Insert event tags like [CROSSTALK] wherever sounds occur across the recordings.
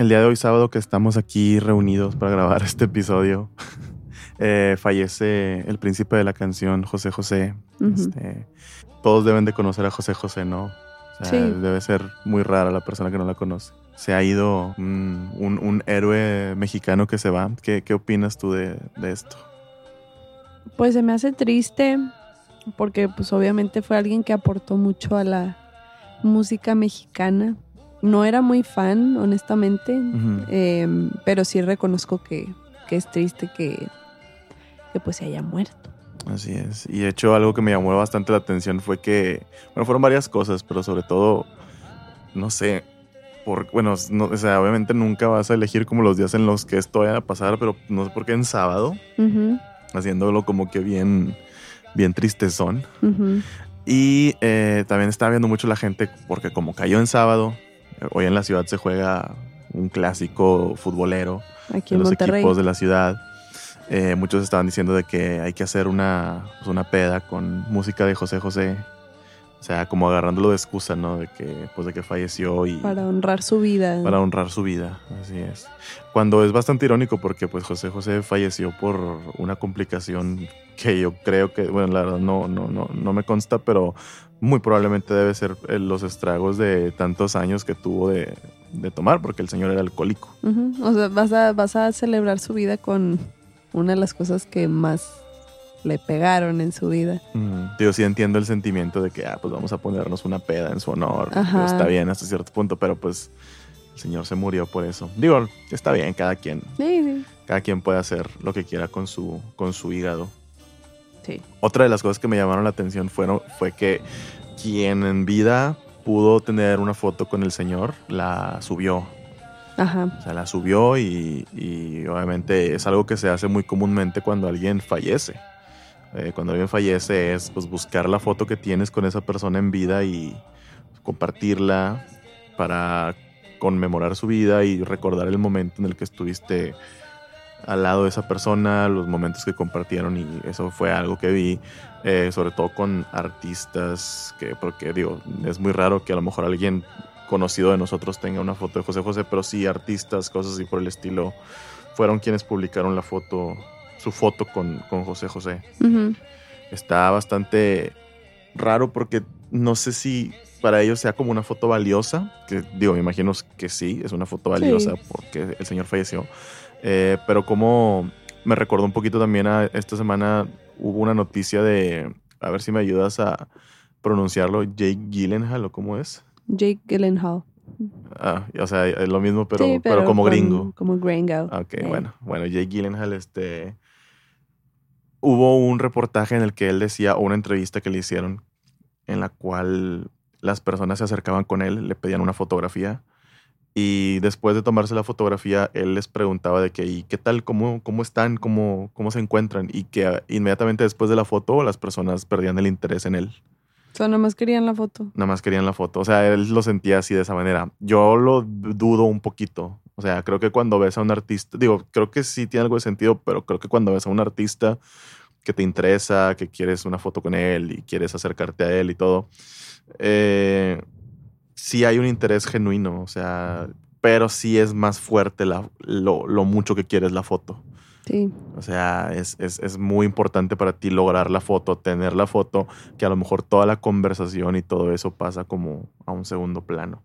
el día de hoy sábado que estamos aquí reunidos para grabar [LAUGHS] este episodio, [LAUGHS] eh, fallece el príncipe de la canción, José José. Este, todos deben de conocer a José José, ¿no? Debe ser muy rara la persona que no la conoce. Se ha ido un, héroe mexicano que se va. ¿Qué, opinas tú de, de, esto? Pues se me hace triste porque pues obviamente fue alguien que aportó mucho a la música mexicana. No era muy fan, honestamente, em, pero sí reconozco que, es triste que, que pues se haya muerto. Así es. Y de hecho algo que me llamó bastante la atención fue que, bueno, fueron varias cosas, pero sobre todo, no sé, por, bueno, no, o sea, obviamente nunca vas a elegir como los días en los que esto vaya a pasar, pero no sé por qué en sábado, haciéndolo como que bien, bien tristezón. Y eh, también estaba viendo mucho la gente, porque como cayó en sábado, hoy en la ciudad se juega un clásico futbolero Aquí en los Monterrey. equipos de la ciudad. Eh, muchos estaban diciendo de que hay que hacer una, pues, una peda con música de José José. O sea, como agarrándolo de excusa, ¿no? De que, pues, de que falleció y... Para honrar su vida. Para honrar su vida, así es. Cuando es bastante irónico porque, pues, José José falleció por una complicación que yo creo que, bueno, la verdad no, no, no, no me consta, pero muy probablemente debe ser eh, los estragos de tantos años que tuvo de, tomar, porque el señor era alcohólico. O sea, vas a, vas a celebrar su vida con una de las cosas que más le pegaron en su vida. Yo sí entiendo el sentimiento de que, ah, pues vamos a ponernos una peda en su honor. Está bien hasta cierto punto, pero pues el señor se murió por eso. Digo, está bien, cada quien. Sí, sí. Cada quien puede hacer lo que quiera con su, con su hígado. Sí. Otra de las cosas que me llamaron la atención fueron, fue que quien en vida pudo tener una foto con el señor, la subió Ajá. O sea, la subió y, obviamente es algo que se hace muy comúnmente cuando alguien fallece. Eh, cuando alguien fallece es pues, buscar la foto que tienes con esa persona en vida y compartirla para conmemorar su vida y recordar el momento en el que estuviste al lado de esa persona, los momentos que compartieron y eso fue algo que vi, eh, sobre todo con artistas, que porque digo, es muy raro que a lo mejor alguien conocido de nosotros tenga una foto de José José, pero sí artistas, cosas así por el estilo, fueron quienes publicaron la foto, su foto con, José José. Está bastante raro porque no sé si para ellos sea como una foto valiosa, que digo, me imagino que sí, es una foto valiosa porque el señor falleció, eh, pero como me recordó un poquito también a esta semana hubo una noticia de, a ver si me ayudas a pronunciarlo, Jake Gyllenhaal o cómo es. Jake Gyllenhaal. Ah, o sea, es lo mismo, pero, pero, como gringo. Como gringo. Ok, bueno. Bueno, Jake Gyllenhaal, este... Hubo un reportaje en el que él decía, o una entrevista que le hicieron, en la cual las personas se acercaban con él, le pedían una fotografía. Y después de tomarse la fotografía, él les preguntaba de que, ¿y qué tal? ¿Cómo, cómo están? ¿Cómo, ¿Cómo se encuentran? Y que inmediatamente después de la foto, las personas perdían el interés en él. O sea, nada más querían la foto. Nada más querían la foto. O sea, él lo sentía así de esa manera. Yo lo dudo un poquito. O sea, creo que cuando ves a un artista, digo, creo que sí tiene algo de sentido, pero creo que cuando ves a un artista que te interesa, que quieres una foto con él y quieres acercarte a él y todo, eh, sí hay un interés genuino. O sea, pero sí es más fuerte lo, lo mucho que quieres la foto. O sea, es, muy importante para ti lograr la foto, tener la foto, que a lo mejor toda la conversación y todo eso pasa como a un segundo plano.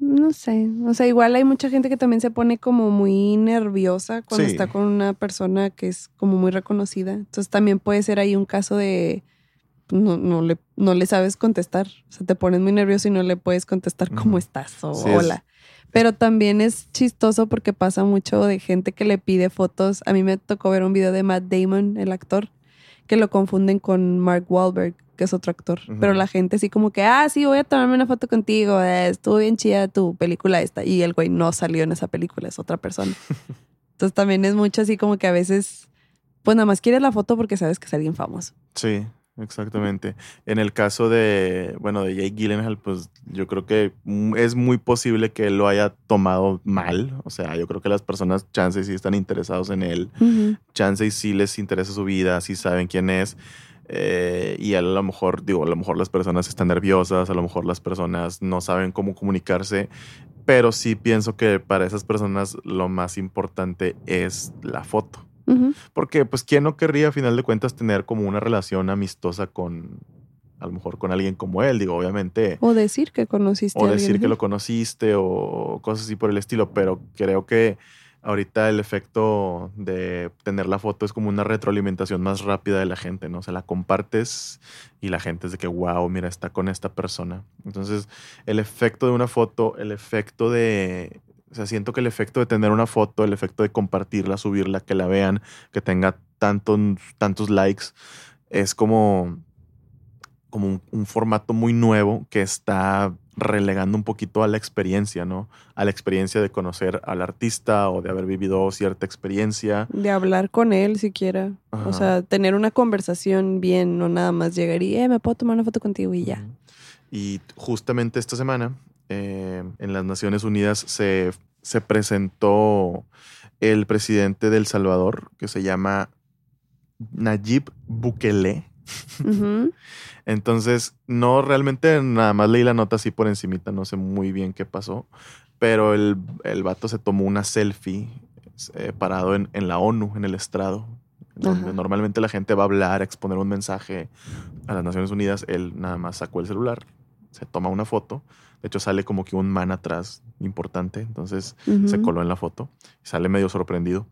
No sé, o sea, igual hay mucha gente que también se pone como muy nerviosa cuando está con una persona que es como muy reconocida. Entonces también puede ser ahí un caso de no, no, le, no le sabes contestar. O sea, te pones muy nervioso y no le puedes contestar cómo estás o hola. Pero también es chistoso porque pasa mucho de gente que le pide fotos. A mí me tocó ver un video de Matt Damon, el actor, que lo confunden con Mark Wahlberg, que es otro actor. Pero la gente así como que, ah, sí, voy a tomarme una foto contigo. Eh, estuvo bien chida tu película esta. Y el güey no salió en esa película, es otra persona. [LAUGHS] Entonces también es mucho así como que a veces, pues nada más quieres la foto porque sabes que es alguien famoso. Sí, Exactamente. En el caso de, bueno, de Jake Gyllenhaal, pues yo creo que es muy posible que él lo haya tomado mal. O sea, yo creo que las personas, chances sí están interesados en él. Chances sí les interesa su vida, sí saben quién es. Eh, y a lo mejor, digo, a lo mejor las personas están nerviosas, a lo mejor las personas no saben cómo comunicarse, pero sí pienso que para esas personas lo más importante es la foto. Porque, pues, ¿quién no querría, a final de cuentas, tener como una relación amistosa con, a lo mejor con alguien como él, digo, obviamente. O decir que conociste. O decir que lo conociste o cosas así por el estilo, pero creo que ahorita el efecto de tener la foto es como una retroalimentación más rápida de la gente, ¿no? O sea, la compartes y la gente es de que, wow, mira, está con esta persona. Entonces, el efecto de una foto, el efecto de... O sea, siento que el efecto de tener una foto, el efecto de compartirla, subirla, que la vean, que tenga tantos, tantos likes, es como como un, formato muy nuevo que está relegando un poquito a la experiencia, ¿no? A la experiencia de conocer al artista o de haber vivido cierta experiencia. De hablar con él siquiera. O sea, tener una conversación bien, no nada más llegar y, eh, me puedo tomar una foto contigo y ya. Y justamente esta semana, eh, en las Naciones Unidas, se, se presentó el presidente del Salvador, que se llama Nayib Bukele. [LAUGHS] Entonces, no realmente nada más leí la nota así por encimita, no sé muy bien qué pasó, pero el, el vato se tomó una selfie eh, parado en, la ONU, en el estrado, donde normalmente la gente va a hablar, a exponer un mensaje a las Naciones Unidas, él nada más sacó el celular, se toma una foto, de hecho sale como que un man atrás importante, entonces se coló en la foto, y sale medio sorprendido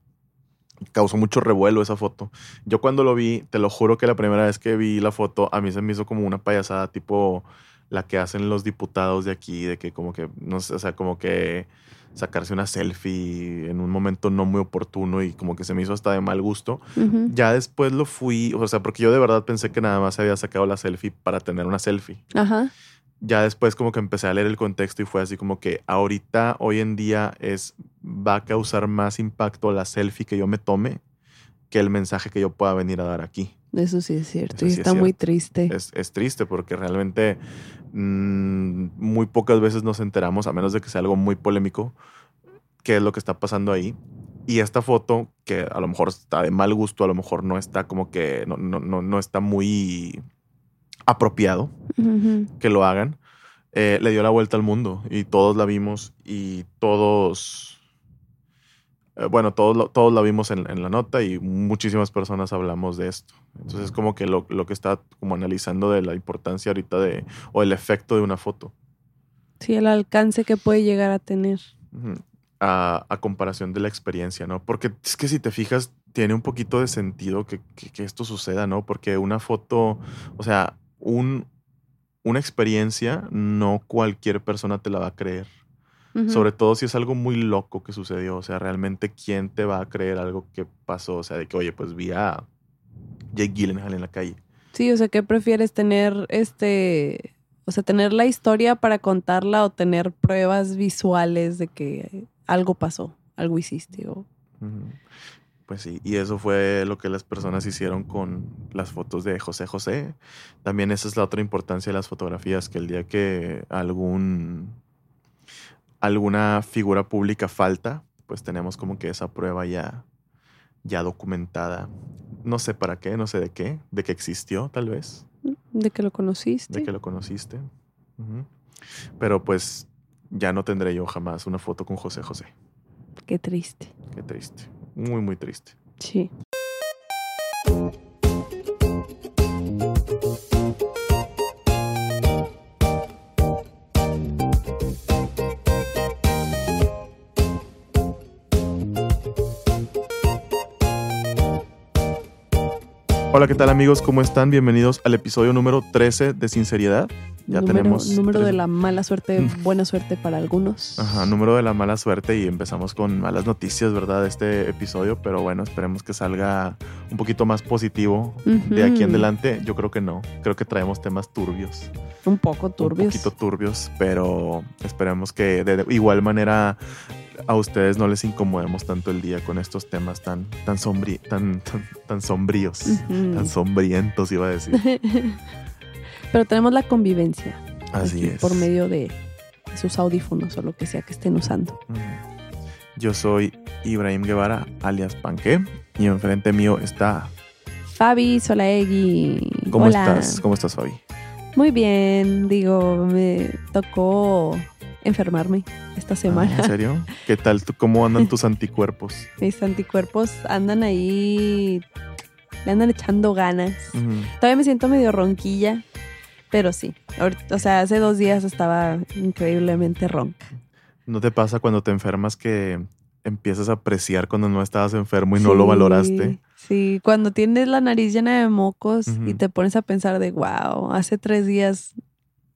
causó mucho revuelo esa foto. Yo cuando lo vi, te lo juro que la primera vez que vi la foto, a mí se me hizo como una payasada tipo la que hacen los diputados de aquí, de que como que, no sé, o sea, como que sacarse una selfie en un momento no muy oportuno y como que se me hizo hasta de mal gusto. Ya después lo fui, o sea, porque yo de verdad pensé que nada más se había sacado la selfie para tener una selfie. Ajá ya después como que empecé a leer el contexto y fue así como que ahorita, hoy en día, es, va a causar más impacto la selfie que yo me tome que el mensaje que yo pueda venir a dar aquí. Eso sí es cierto. y está muy triste. Es, triste porque realmente mm, muy pocas veces nos enteramos, a menos de que sea algo muy polémico, qué es lo que está pasando ahí. Y esta foto, que a lo mejor está de mal gusto, a lo mejor no está como que, no, no, no, no está muy apropiado que lo hagan, eh, le dio la vuelta al mundo y todos la vimos y todos, eh, bueno, todos, todos la vimos en, la nota y muchísimas personas hablamos de esto. Entonces, como que lo, que está como analizando de la importancia ahorita de, o el efecto de una foto. Sí, el alcance que puede llegar a tener. a, comparación de la experiencia, ¿no? Porque es que si te fijas, tiene un poquito de sentido que, que, esto suceda, ¿no? Porque una foto, o sea, un, una experiencia, no cualquier persona te la va a creer. Sobre todo si es algo muy loco que sucedió. O sea, realmente, ¿quién te va a creer algo que pasó? O sea, de que, oye, pues vi a Jake Gyllenhaal en la calle. Sí, o sea, ¿qué prefieres tener este. O sea, tener la historia para contarla o tener pruebas visuales de que algo pasó, algo hiciste? O... Pues sí, y eso fue lo que las personas hicieron con las fotos de José José. También esa es la otra importancia de las fotografías, que el día que algún alguna figura pública falta, pues tenemos como que esa prueba ya ya documentada. No sé para qué, no sé de qué, de que existió tal vez. De que lo conociste. De que lo conociste. Pero pues ya no tendré yo jamás una foto con José José. Qué triste. Qué triste muy, muy triste. Sí. Hola, ¿qué tal amigos? ¿Cómo están? Bienvenidos al episodio número 13 de Sinceridad. Ya tenemos. Número de la mala suerte, buena suerte para algunos. Ajá, número de la mala suerte y empezamos con malas noticias, ¿verdad? Este episodio, pero bueno, esperemos que salga un poquito más positivo de aquí en adelante. Yo creo que no, creo que traemos temas turbios. Un poco turbios. Un poquito turbios, pero esperemos que de igual manera a ustedes no les incomodemos tanto el día con estos temas tan, tan, sombrí tan, tan, sombríos, tan sombrientos, iba a decir. [LAUGHS] Pero tenemos la convivencia. Así es. Por medio de sus audífonos o lo que sea que estén usando. Yo soy Ibrahim Guevara, alias Panque, y enfrente mío está Fabi Solaegui. ¿Cómo estás? ¿Cómo estás, Fabi? Muy bien, digo, me tocó enfermarme esta semana. ¿En [LAUGHS] serio? ¿Qué tal? ¿Cómo andan tus anticuerpos? Mis anticuerpos andan ahí, le andan echando ganas. Todavía me siento medio ronquilla, pero sí. O sea, hace dos días estaba increíblemente ronca. ¿No te pasa cuando te enfermas que empiezas a apreciar cuando no estabas enfermo y no lo valoraste? Sí, cuando tienes la nariz llena de mocos y te pones a pensar de, wow, hace tres días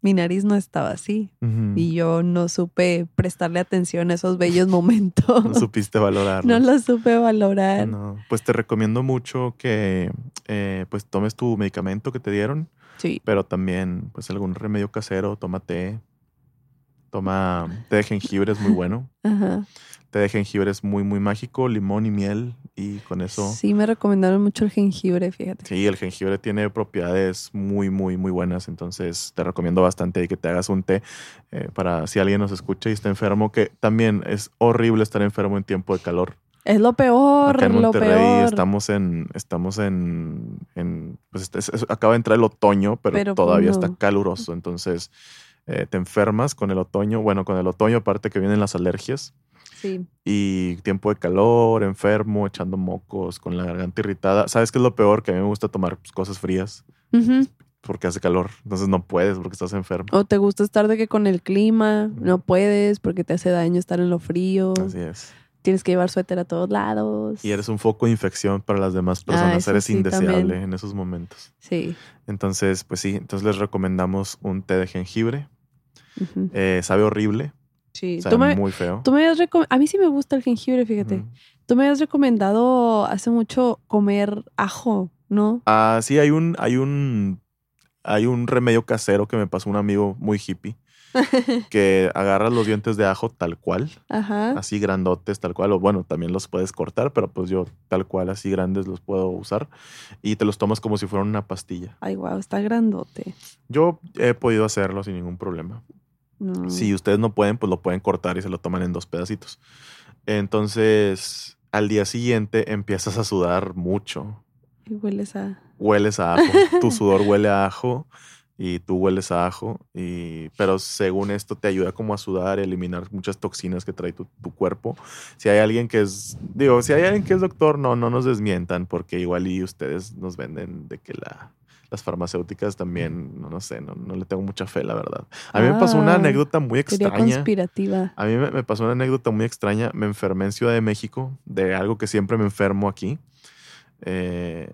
mi nariz no estaba así y yo no supe prestarle atención a esos bellos momentos. [LAUGHS] No supiste valorar. No lo supe valorar. No, pues te recomiendo mucho que eh, pues tomes tu medicamento que te dieron. Sí. Pero también pues algún remedio casero, toma té, toma té de jengibre, es muy bueno. Ajá té de jengibre es muy, muy mágico, limón y miel, y con eso. Sí, me recomendaron mucho el jengibre, fíjate. Sí, el jengibre tiene propiedades muy, muy, muy buenas, entonces te recomiendo bastante que te hagas un té eh, para si alguien nos escucha y está enfermo, que también es horrible estar enfermo en tiempo de calor. Es lo peor, Acá en lo peor. estamos en, estamos en, pues acaba de entrar el otoño, pero, todavía está caluroso, entonces eh, te enfermas con el otoño, bueno, con el otoño aparte que vienen las alergias. Y tiempo de calor, enfermo, echando mocos, con la garganta irritada. ¿Sabes qué es lo peor? Que a mí me gusta tomar pues, cosas frías. Porque hace calor. Entonces no puedes porque estás enfermo. O te gusta estar de que con el clima no puedes porque te hace daño estar en lo frío. Así es. Tienes que llevar suéter a todos lados. Y eres un foco de infección para las demás ah, personas. eres indeseable en esos momentos. Sí. Entonces, pues sí, entonces les recomendamos un té de jengibre. Eh, sabe horrible, Sí, muy feo. Tú me a mí sí me gusta el jengibre, fíjate. Tú me has recomendado hace mucho comer ajo, ¿no? Ah, sí, hay un, hay un, hay un remedio casero que me pasó un amigo muy hippie. [LAUGHS] que agarras los dientes de ajo tal cual, así grandotes, tal cual, o bueno, también los puedes cortar, pero pues yo tal cual, así grandes los puedo usar y te los tomas como si fueran una pastilla. Ay, wow, está grandote. Yo he podido hacerlo sin ningún problema. Si ustedes no pueden, pues lo pueden cortar y se lo toman en dos pedacitos. Entonces, al día siguiente empiezas a sudar mucho. Y hueles a... Hueles a ajo. tu [LAUGHS] sudor huele a ajo y tú hueles a ajo. Y, pero según esto te ayuda como a sudar y eliminar muchas toxinas que trae tu, tu, cuerpo. Si hay alguien que es, digo, si hay alguien que es doctor, no, no nos desmientan porque igual y ustedes nos venden de que la las farmacéuticas también, no, no sé, no, no, le tengo mucha fe, la verdad. A mí me pasó una ah, anécdota muy extraña. conspirativa. A mí me, pasó una anécdota muy extraña. Me enfermé en Ciudad de México de algo que siempre me enfermo aquí. Eh,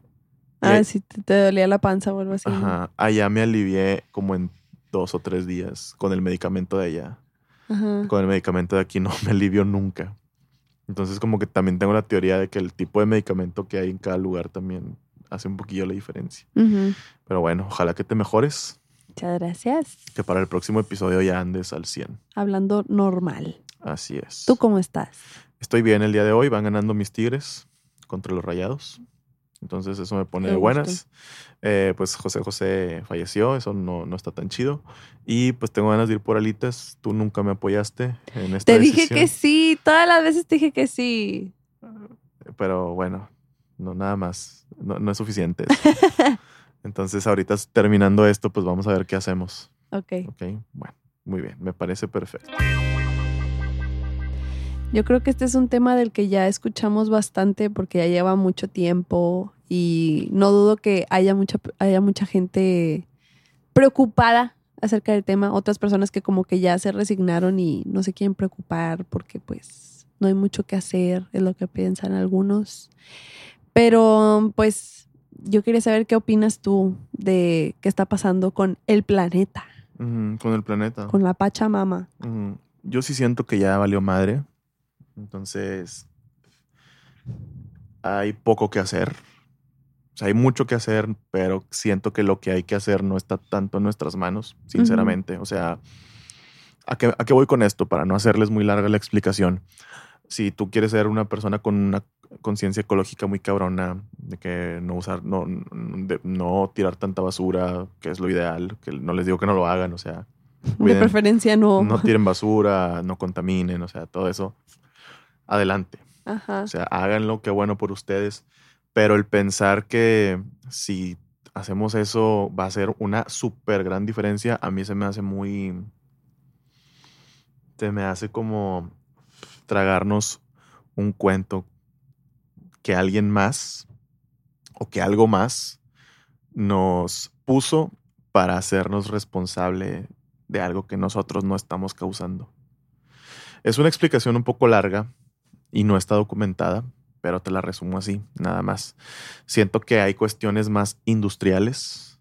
ah, si te, dolía la panza o algo así. Ajá. Allá me alivié como en dos o tres días con el medicamento de allá. Ajá. Con el medicamento de aquí no me alivió nunca. Entonces como que también tengo la teoría de que el tipo de medicamento que hay en cada lugar también hace un poquillo la diferencia. Pero bueno, ojalá que te mejores. Muchas gracias. Que para el próximo episodio ya andes al 100. Hablando normal. Así es. ¿Tú cómo estás? Estoy bien el día de hoy. Van ganando mis tigres contra los rayados. Entonces eso me pone de buenas. Eh, pues José José falleció, eso no, no, está tan chido. Y pues tengo ganas de ir por alitas. Tú nunca me apoyaste en esta Te dije que sí, todas las veces te dije que sí. Pero bueno, no, nada más. No, es suficiente. [LAUGHS] Entonces, ahorita terminando esto, pues vamos a ver qué hacemos. Ok. Ok, bueno, muy bien, me parece perfecto. Yo creo que este es un tema del que ya escuchamos bastante porque ya lleva mucho tiempo y no dudo que haya mucha, haya mucha gente preocupada acerca del tema, otras personas que como que ya se resignaron y no se quieren preocupar porque pues no hay mucho que hacer, es lo que piensan algunos. Pero pues yo quería saber qué opinas tú de qué está pasando con el planeta. con el planeta. Con la Pachamama. Yo sí siento que ya valió madre. Entonces, hay poco que hacer. O sea, hay mucho que hacer, pero siento que lo que hay que hacer no está tanto en nuestras manos, sinceramente. O sea, ¿a qué, ¿a qué voy con esto? Para no hacerles muy larga la explicación. Si tú quieres ser una persona con una conciencia ecológica muy cabrona, de que no usar, no, no tirar tanta basura, que es lo ideal, que no les digo que no lo hagan, o sea. de preferencia no. No tiren basura, no contaminen, o sea, todo eso. Adelante. Ajá. O sea, háganlo, qué bueno por ustedes. Pero el pensar que si hacemos eso, va a ser una súper gran diferencia. A mí se me hace muy... Se me hace como tragarnos un cuento que alguien más o que algo más nos puso para hacernos responsable de algo que nosotros no estamos causando. Es una explicación un poco larga y no está documentada, pero te la resumo así, nada más. Siento que hay cuestiones más industriales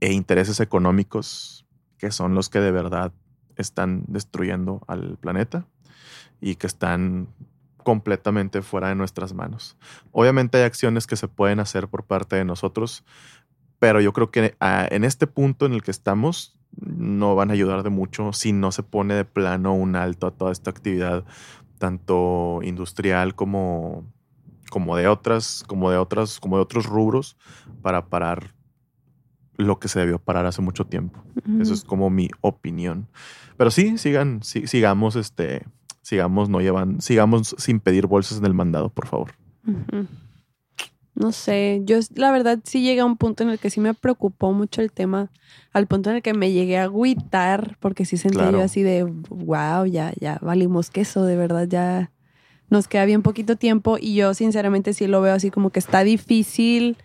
e intereses económicos que son los que de verdad están destruyendo al planeta y que están completamente fuera de nuestras manos. Obviamente hay acciones que se pueden hacer por parte de nosotros, pero yo creo que ah, en este punto en el que estamos no van a ayudar de mucho si no se pone de plano un alto a toda esta actividad tanto industrial como, como de otras, como de otras, como de otros rubros, para parar lo que se debió parar hace mucho tiempo. Eso es como mi opinión. Pero sí, sigan, sigamos, este, sigamos no llevan, sigamos sin pedir bolsas en el mandado, por favor. No sé, yo la verdad sí llegué a un punto en el que sí me preocupó mucho el tema, al punto en el que me llegué a agüitar, porque sí sentí yo así de, wow, ya, ya valimos queso, de verdad, ya nos queda bien poquito tiempo y yo sinceramente sí lo veo así como que está difícil,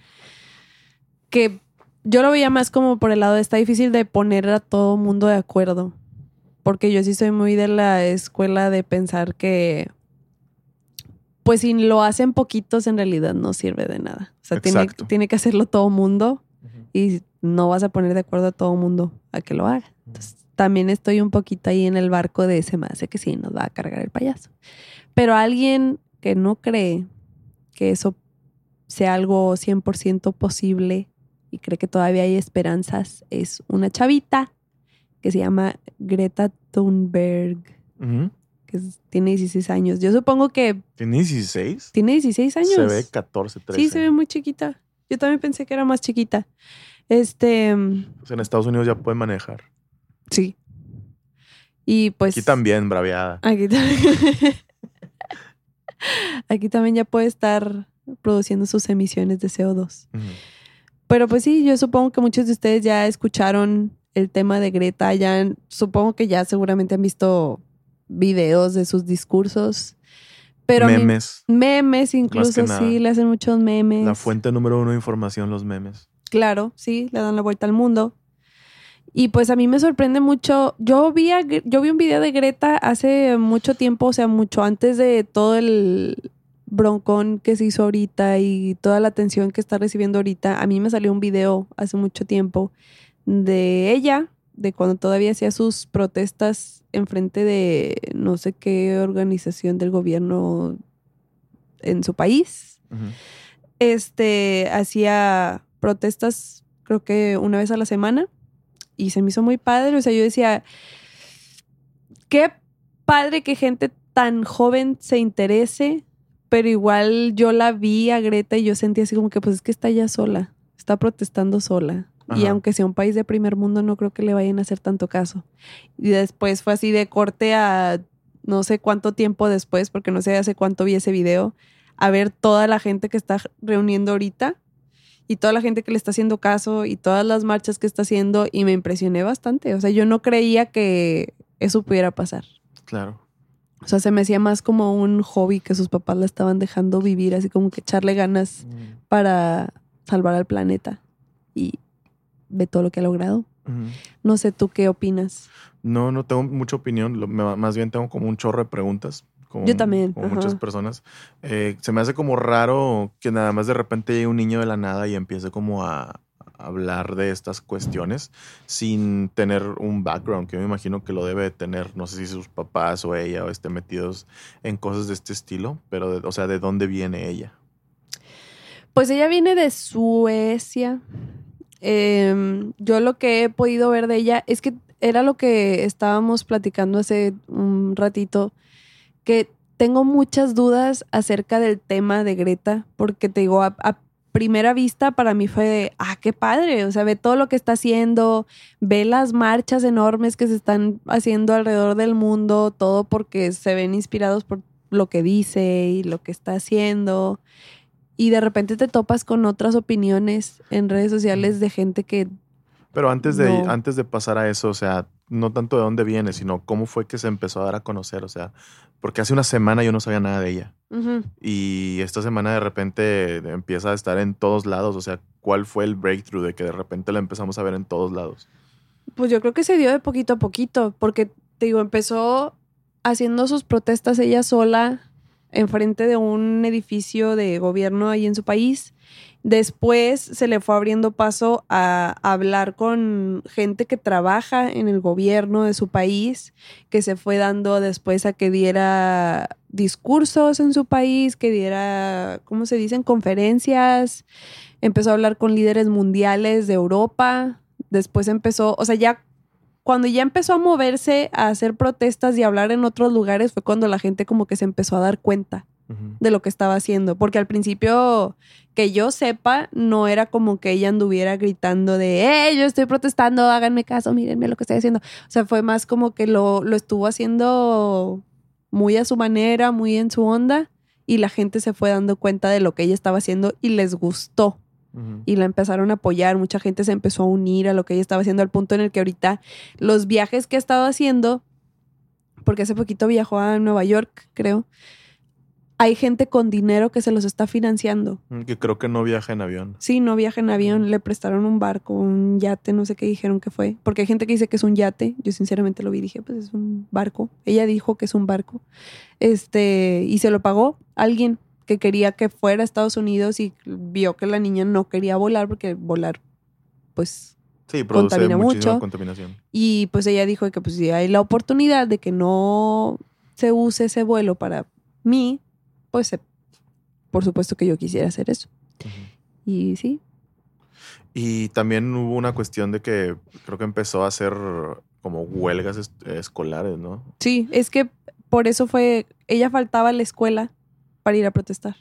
que yo lo veía más como por el lado de está difícil de poner a todo mundo de acuerdo, porque yo sí soy muy de la escuela de pensar que pues si lo hacen poquitos, en realidad no sirve de nada. O sea, tiene, tiene, que hacerlo todo mundo y no vas a poner de acuerdo a todo mundo a que lo haga. Entonces, también estoy un poquito ahí en el barco de ese más, que sí, nos va a cargar el payaso. Pero alguien que no cree que eso sea algo 100% posible y cree que todavía hay esperanzas es una chavita que se llama Greta Thunberg que tiene 16 años. Yo supongo que... ¿Tiene 16? Tiene 16 años. Se ve 14, 13. Sí, se ve muy chiquita. Yo también pensé que era más chiquita. Este... Pues en Estados Unidos ya puede manejar. Sí. Y pues... Aquí también, braviada. Aquí también. [LAUGHS] Aquí también ya puede estar produciendo sus emisiones de CO2. Pero pues sí, yo supongo que muchos de ustedes ya escucharon el tema de Greta, ya supongo que ya seguramente han visto videos de sus discursos. Pero memes. memes incluso, sí, le hacen muchos memes. La fuente número uno de información, los memes. Claro, sí, le dan la vuelta al mundo. Y pues a mí me sorprende mucho. Yo vi, yo vi un video de Greta hace mucho tiempo, o sea, mucho antes de todo el broncón que se hizo ahorita y toda la atención que está recibiendo ahorita. A mí me salió un video hace mucho tiempo de ella de cuando todavía hacía sus protestas en frente de no sé qué organización del gobierno en su país. Este hacía protestas creo que una vez a la semana y se me hizo muy padre, o sea, yo decía qué padre que gente tan joven se interese, pero igual yo la vi a Greta y yo sentí así como que pues es que está ya sola, está protestando sola. Y aunque sea un país de primer mundo, no creo que le vayan a hacer tanto caso. Y después fue así de corte a no sé cuánto tiempo después, porque no sé hace cuánto vi ese video, a ver toda la gente que está reuniendo ahorita y toda la gente que le está haciendo caso y todas las marchas que está haciendo y me impresioné bastante. O sea, yo no creía que eso pudiera pasar. Claro. O sea, se me hacía más como un hobby que sus papás la estaban dejando vivir, así como que echarle ganas mm. para salvar al planeta. Y ve todo lo que ha logrado. No sé tú qué opinas. No, no tengo mucha opinión. más bien tengo como un chorro de preguntas. Como, Yo también. Como muchas personas. Eh, se me hace como raro que nada más de repente llegue un niño de la nada y empiece como a, hablar de estas cuestiones sin tener un background que yo me imagino que lo debe tener. No sé si sus papás o ella o estén metidos en cosas de este estilo, pero, o sea, ¿de dónde viene ella? Pues ella viene de Suecia. Em, yo lo que he podido ver de ella es que era lo que estábamos platicando hace un ratito, que tengo muchas dudas acerca del tema de Greta, porque te digo, a, primera vista para mí fue de, ah, qué padre, o sea, ve todo lo que está haciendo, ve las marchas enormes que se están haciendo alrededor del mundo, todo porque se ven inspirados por lo que dice y lo que está haciendo. Y de repente te topas con otras opiniones en redes sociales de gente que... Pero antes de, antes de pasar a eso, o sea, no tanto de dónde viene, sino cómo fue que se empezó a dar a conocer, o sea, porque hace una semana yo no sabía nada de ella. Y esta semana de repente empieza a estar en todos lados, o sea, ¿cuál fue el breakthrough de que de repente la empezamos a ver en todos lados? Pues yo creo que se dio de poquito a poquito, porque te digo, empezó haciendo sus protestas ella sola enfrente de un edificio de gobierno ahí en su país. Después se le fue abriendo paso a hablar con gente que trabaja en el gobierno de su país, que se fue dando después a que diera discursos en su país, que diera, ¿cómo se dicen? Conferencias. Empezó a hablar con líderes mundiales de Europa. Después empezó, o sea, ya cuando ya empezó a moverse, a hacer protestas y hablar en otros lugares, fue cuando la gente como que se empezó a dar cuenta de lo que estaba haciendo. Porque al principio, que yo sepa, no era como que ella anduviera gritando de, ¡eh, yo estoy protestando, háganme caso, mírenme lo que estoy haciendo! O sea, fue más como que lo, lo estuvo haciendo muy a su manera, muy en su onda, y la gente se fue dando cuenta de lo que ella estaba haciendo y les gustó y la empezaron a apoyar, mucha gente se empezó a unir a lo que ella estaba haciendo al punto en el que ahorita los viajes que ha estado haciendo, porque hace poquito viajó a Nueva York, creo, hay gente con dinero que se los está financiando. Mm, que creo que no viaja en avión. Sí, no viaja en avión, le prestaron un barco, un yate, no sé qué dijeron que fue, porque hay gente que dice que es un yate, yo sinceramente lo vi, dije, pues es un barco. Ella dijo que es un barco. Este, y se lo pagó alguien que quería que fuera a Estados Unidos y vio que la niña no quería volar porque volar, pues, sí, contamina mucho. contaminación. Y pues ella dijo que pues si hay la oportunidad de que no se use ese vuelo para mí, pues por supuesto que yo quisiera hacer eso. Y sí. Y también hubo una cuestión de que creo que empezó a hacer como huelgas escolares, ¿no? Sí, es que por eso fue, ella faltaba a la escuela para ir a protestar.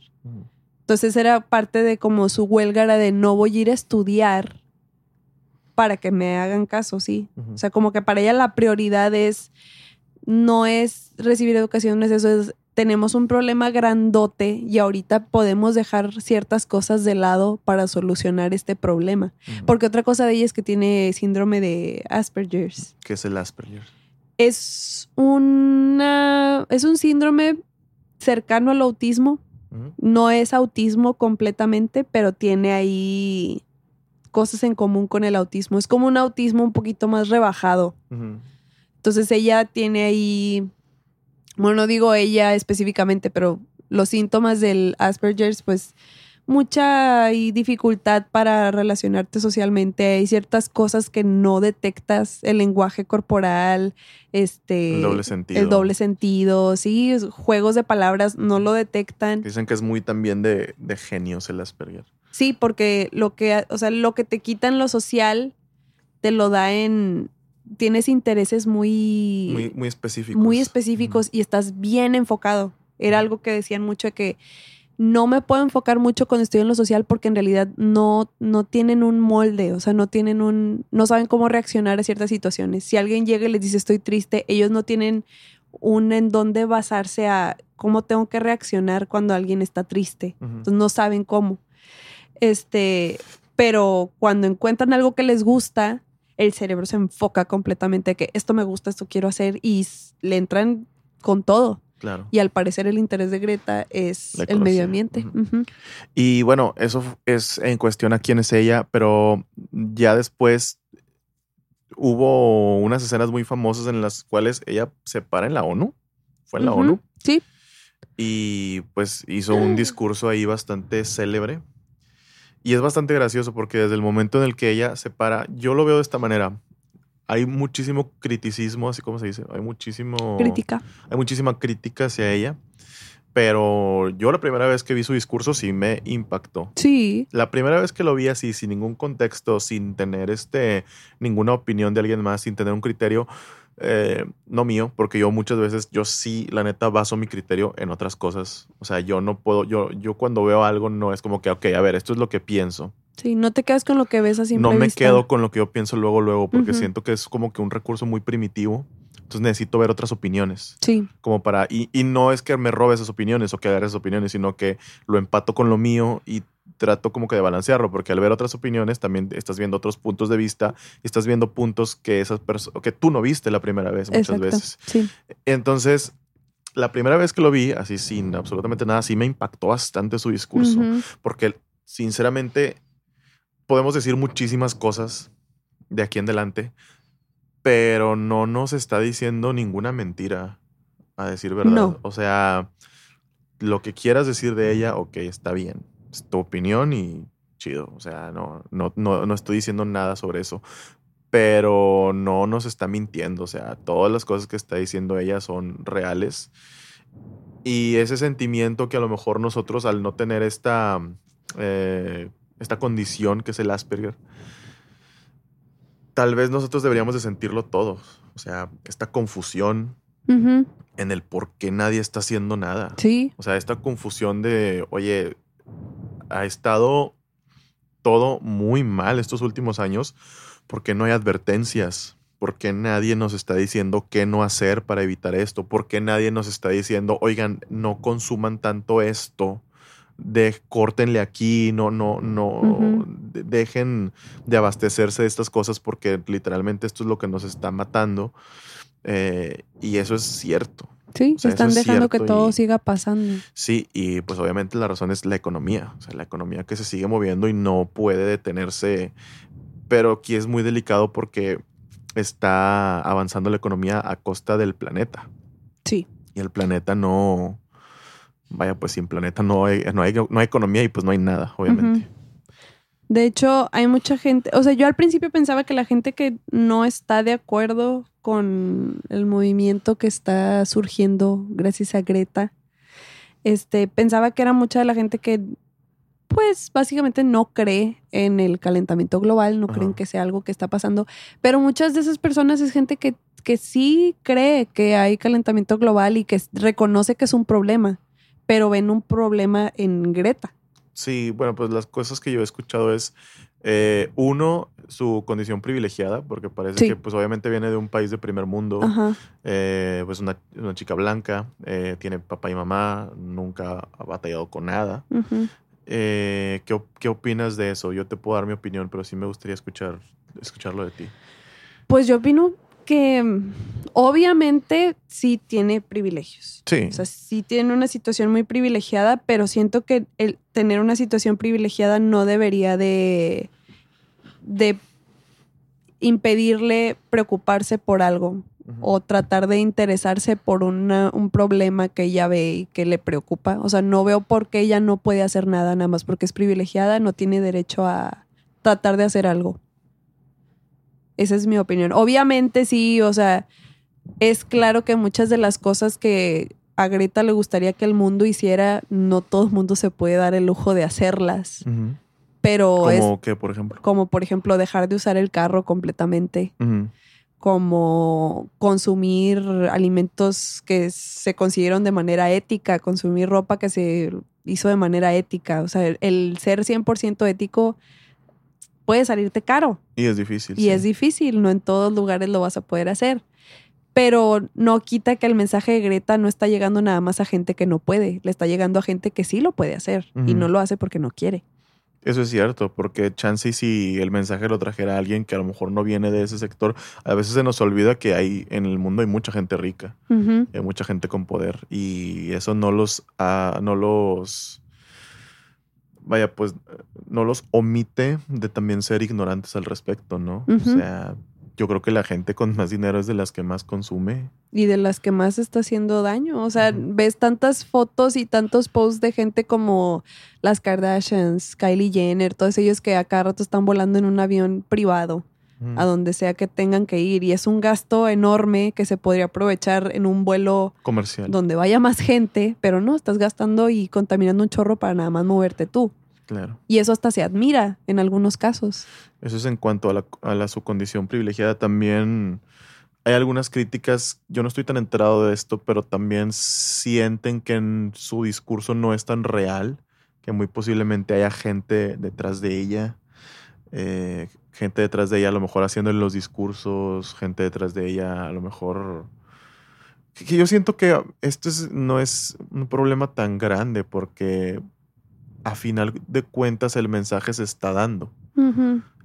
Entonces era parte de como su huelga era de no voy a ir a estudiar para que me hagan caso, sí. O sea, como que para ella la prioridad es, no es recibir educación, no es eso, es tenemos un problema grandote y ahorita podemos dejar ciertas cosas de lado para solucionar este problema. Porque otra cosa de ella es que tiene síndrome de Asperger's. ¿Qué es el Asperger? Es una es un síndrome cercano al autismo. No es autismo completamente, pero tiene ahí cosas en común con el autismo. Es como un autismo un poquito más rebajado. Entonces ella tiene ahí, bueno, no digo ella específicamente, pero los síntomas del Asperger's, pues mucha dificultad para relacionarte socialmente. Hay ciertas cosas que no detectas, el lenguaje corporal, este, el doble sentido. El doble sentido, sí, juegos de palabras no lo detectan. Dicen que es muy también de, de genios el Asperger. Sí, porque lo que, o sea, lo que te quita en lo social te lo da en tienes intereses muy muy, específicos. Muy específicos y estás bien enfocado. Era algo que decían mucho de que no me puedo enfocar mucho cuando estoy en lo social porque en realidad no, no tienen un molde, o sea, no tienen un, no saben cómo reaccionar a ciertas situaciones. Si alguien llega y les dice estoy triste, ellos no tienen un en dónde basarse a cómo tengo que reaccionar cuando alguien está triste. Entonces no saben cómo. Este, pero cuando encuentran algo que les gusta, el cerebro se enfoca completamente que esto me gusta, esto quiero hacer y le entran con todo. Y al parecer el interés de Greta es el medio ambiente. Y bueno, eso es en cuestión a quién es ella, pero ya después hubo unas escenas muy famosas en las cuales ella se para en la ONU. ¿Fue en la ONU? Sí. Y pues hizo un discurso ahí bastante célebre. Y es bastante gracioso porque desde el momento en el que ella se para, yo lo veo de esta manera hay muchísimo criticismo, así como se dice, hay muchísimo... Crítica. Hay muchísima crítica hacia ella, pero yo la primera vez que vi su discurso sí me impactó. Sí. La primera vez que lo vi así, sin ningún contexto, sin tener este, ninguna opinión de alguien más, sin tener un criterio, eh, no mío, porque yo muchas veces, yo sí, la neta, baso mi criterio en otras cosas. O sea, yo no puedo, yo, yo cuando veo algo no es como que, ok, a ver, esto es lo que pienso. Sí, no te quedas con lo que ves así. No me quedo con lo que yo pienso luego, luego, porque siento que es como que un recurso muy primitivo Entonces necesito ver otras opiniones. Sí. Como para, y, y no es que me robe esas opiniones o que agarre esas opiniones, sino que lo empato con lo mío y trato como que de balancearlo, porque al ver otras opiniones también estás viendo otros puntos de vista, y estás viendo puntos que esas personas, que tú no viste la primera vez muchas Exacto. veces. Sí. Entonces, la primera vez que lo vi, así sin absolutamente nada, sí me impactó bastante su discurso, porque sinceramente podemos decir muchísimas cosas de aquí en adelante, pero no nos está diciendo ninguna mentira, a decir verdad. No. O sea, lo que quieras decir de ella, ok, está bien. Es tu opinión y chido. O sea, no, no, no, no estoy diciendo nada sobre eso. Pero no nos está mintiendo. O sea, todas las cosas que está diciendo ella son reales. Y ese sentimiento que a lo mejor nosotros, al no tener esta, eh, esta condición que es el Asperger, tal vez nosotros deberíamos de sentirlo todos. O sea, esta confusión en el por qué nadie está haciendo nada. Sí. O sea, esta confusión de, oye, ha estado todo muy mal estos últimos años porque no hay advertencias, porque nadie nos está diciendo qué no hacer para evitar esto, porque nadie nos está diciendo, oigan, no consuman tanto esto, de córtenle aquí, no, no, no, de- dejen de abastecerse de estas cosas porque literalmente esto es lo que nos está matando. Eh, y eso es cierto. Sí, O sea, eso están es dejando que todo y- siga pasando. Sí, y pues obviamente la razón es la economía, o sea, la economía que se sigue moviendo y no puede detenerse, pero aquí es muy delicado porque está avanzando la economía a costa del planeta Sí. y el planeta no, vaya, pues sin planeta no hay, no hay, no hay economía y pues no hay nada, obviamente. De hecho, hay mucha gente, o sea, yo al principio pensaba que la gente que no está de acuerdo con el movimiento que está surgiendo gracias a Greta, este, pensaba que era mucha de la gente que, pues, básicamente no cree en el calentamiento global, no Ajá. creen que sea algo que está pasando, pero muchas de esas personas es gente que, que sí cree que hay calentamiento global y que reconoce que es un problema, pero ven un problema en Greta. Sí, bueno, pues las cosas que yo he escuchado es, eh, uno, su condición privilegiada, porque parece Sí. que pues obviamente viene de un país de primer mundo. Eh, pues una, una chica blanca, eh, tiene papá y mamá, nunca ha batallado con nada. Eh, ¿qué, qué opinas de eso? Yo te puedo dar mi opinión, pero sí me gustaría escuchar, escucharlo de ti. Pues yo opino que mm, obviamente sí tiene privilegios. Sí. O sea, sí tiene una situación muy privilegiada, pero siento que el tener una situación privilegiada no debería de, de impedirle preocuparse por algo o tratar de interesarse por una- un problema que ella ve y que le preocupa. O sea, no veo por qué ella no puede hacer nada, nada más porque es privilegiada, no tiene derecho a tratar de hacer algo. Esa es mi opinión. Obviamente sí, o sea, es claro que muchas de las cosas que a Greta le gustaría que el mundo hiciera, no todo el mundo se puede dar el lujo de hacerlas. Pero es Como que, por ejemplo. como, por ejemplo, dejar de usar el carro completamente como consumir alimentos que se consiguieron de manera ética, consumir ropa que se hizo de manera ética. O sea, el, el ser 100% ético puede salirte caro Y es difícil. y sí. es difícil, no en todos lugares lo vas a poder hacer. Pero no quita que el mensaje de Greta no está llegando nada más a gente que no puede, le está llegando a gente que sí lo puede hacer y no lo hace porque no quiere. Eso es cierto, porque chance y si el mensaje lo trajera a alguien que a lo mejor no viene de ese sector, a veces se nos olvida que hay en el mundo hay mucha gente rica. Hay mucha gente con poder y eso no los ah, no los vaya pues no los omite de también ser ignorantes al respecto no o sea yo creo que la gente con más dinero es de las que más consume y de las que más está haciendo daño. O sea, ves tantas fotos y tantos posts de gente como las Kardashians, Kylie Jenner, todos ellos que a cada rato están volando en un avión privado, a donde sea que tengan que ir. Y es un gasto enorme que se podría aprovechar en un vuelo comercial donde vaya más gente, pero no, estás gastando y contaminando un chorro para nada más moverte tú. Claro Y eso hasta se admira en algunos casos. eso es en cuanto a la, a la su condición privilegiada también hay algunas críticas yo no estoy tan enterado de esto pero también sienten que en su discurso no es tan real que muy posiblemente haya gente detrás de ella eh, gente detrás de ella a lo mejor haciendo los discursos, gente detrás de ella a lo mejor que yo siento que esto no es un problema tan grande porque a final de cuentas el mensaje se está dando.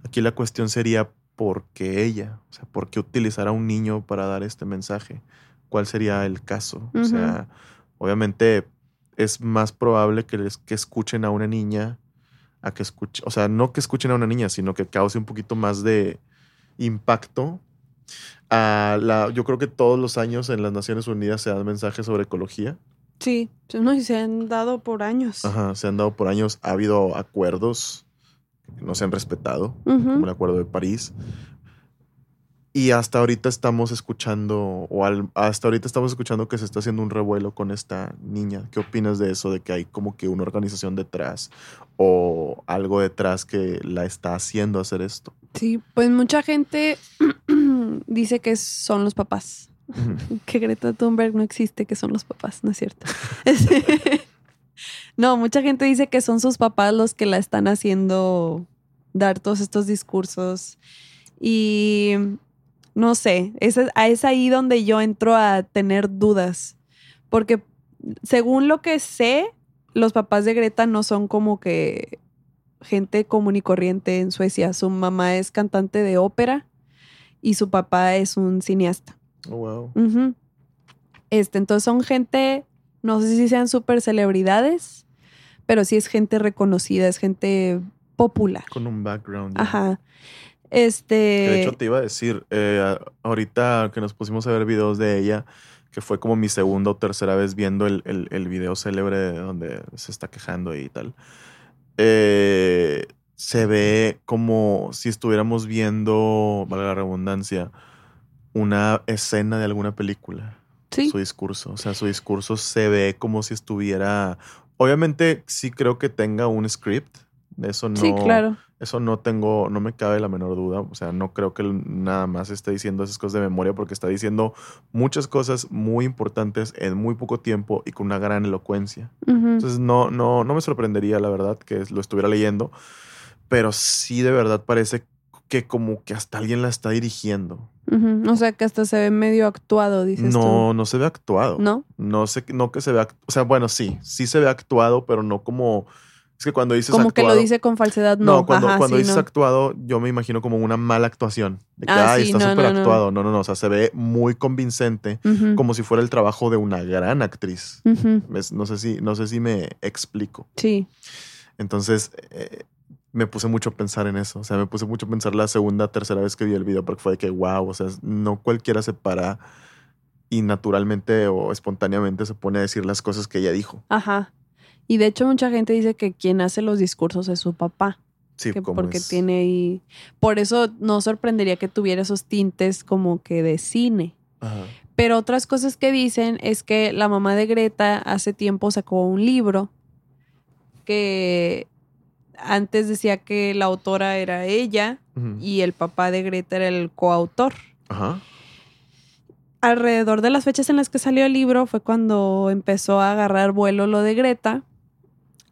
Aquí la cuestión sería por qué ella, o sea, por qué utilizar a un niño para dar este mensaje. ¿Cuál sería el caso? O sea, obviamente es más probable que, les, que escuchen a una niña a que escuchen, o sea, no que escuchen a una niña, sino que cause un poquito más de impacto. A la, yo creo que todos los años en las Naciones Unidas se dan mensajes sobre ecología. Sí, no, y se han dado por años. Ajá, se han dado por años. Ha habido acuerdos que no se han respetado, como el Acuerdo de París. Y hasta ahorita estamos escuchando, o hasta ahorita estamos escuchando que se está haciendo un revuelo con esta niña. ¿Qué opinas de eso? De que hay como que una organización detrás o algo detrás que la está haciendo hacer esto. Sí, pues mucha gente [CLEARS THROAT] dice que son los papás. [LAUGHS] que Greta Thunberg no existe, que son los papás, ¿no es cierto? [LAUGHS] no, mucha gente dice que son sus papás los que la están haciendo dar todos estos discursos. Y no sé, es, ahí donde yo entro a tener dudas, porque según lo que sé, los papás de Greta no son como que gente común y corriente en Suecia. Su mamá es cantante de ópera y su papá es un cineasta. Oh, wow. Este, entonces son gente, no sé si sean súper celebridades, pero sí es gente reconocida, es gente popular. Con un background. Ajá. Este. de hecho, te iba a decir, eh, ahorita que nos pusimos a ver videos de ella, que fue como mi segunda o tercera vez viendo el, el, video célebre donde se está quejando y tal. Eh, se ve como si estuviéramos viendo, vale la redundancia, una escena de alguna película. Sí. Su discurso. O sea, su discurso se ve como si estuviera. Obviamente, sí creo que tenga un script. Eso no. Sí, claro. Eso no tengo, no me cabe la menor duda. O sea, no creo que nada más esté diciendo esas cosas de memoria porque está diciendo muchas cosas muy importantes en muy poco tiempo y con una gran elocuencia. Entonces, no, no, no me sorprendería, la verdad, que lo estuviera leyendo. Pero sí, de verdad, parece que como que hasta alguien la está dirigiendo. O sea, que hasta se ve medio actuado, dices no, No, se ve actuado. ¿No? No sé, no que se vea, o sea, bueno, sí, sí se ve actuado, pero no como es que cuando dices Como que lo dice con falsedad, no. No, cuando, cuando dices actuado, yo me imagino como una mala actuación. De que, ah, ay, está súper actuado. No. no, no, O sea, se ve muy convincente, como si fuera el trabajo de una gran actriz. No sé si, no sé si me explico. Sí. Entonces, eh, me puse mucho a pensar en eso. O sea, me puse mucho a pensar la segunda, tercera vez que vi el video, porque fue de que, wow, o sea, no cualquiera se para y naturalmente o espontáneamente se pone a decir las cosas que ella dijo. Ajá. Y de hecho mucha gente dice que quien hace los discursos es su papá. Sí, porque tiene ahí... Por eso no sorprendería que tuviera esos tintes como que de cine. Pero otras cosas que dicen es que la mamá de Greta hace tiempo sacó un libro que antes decía que la autora era ella y el papá de Greta era el coautor. Ajá alrededor de las fechas en las que salió el libro fue cuando empezó a agarrar vuelo lo de Greta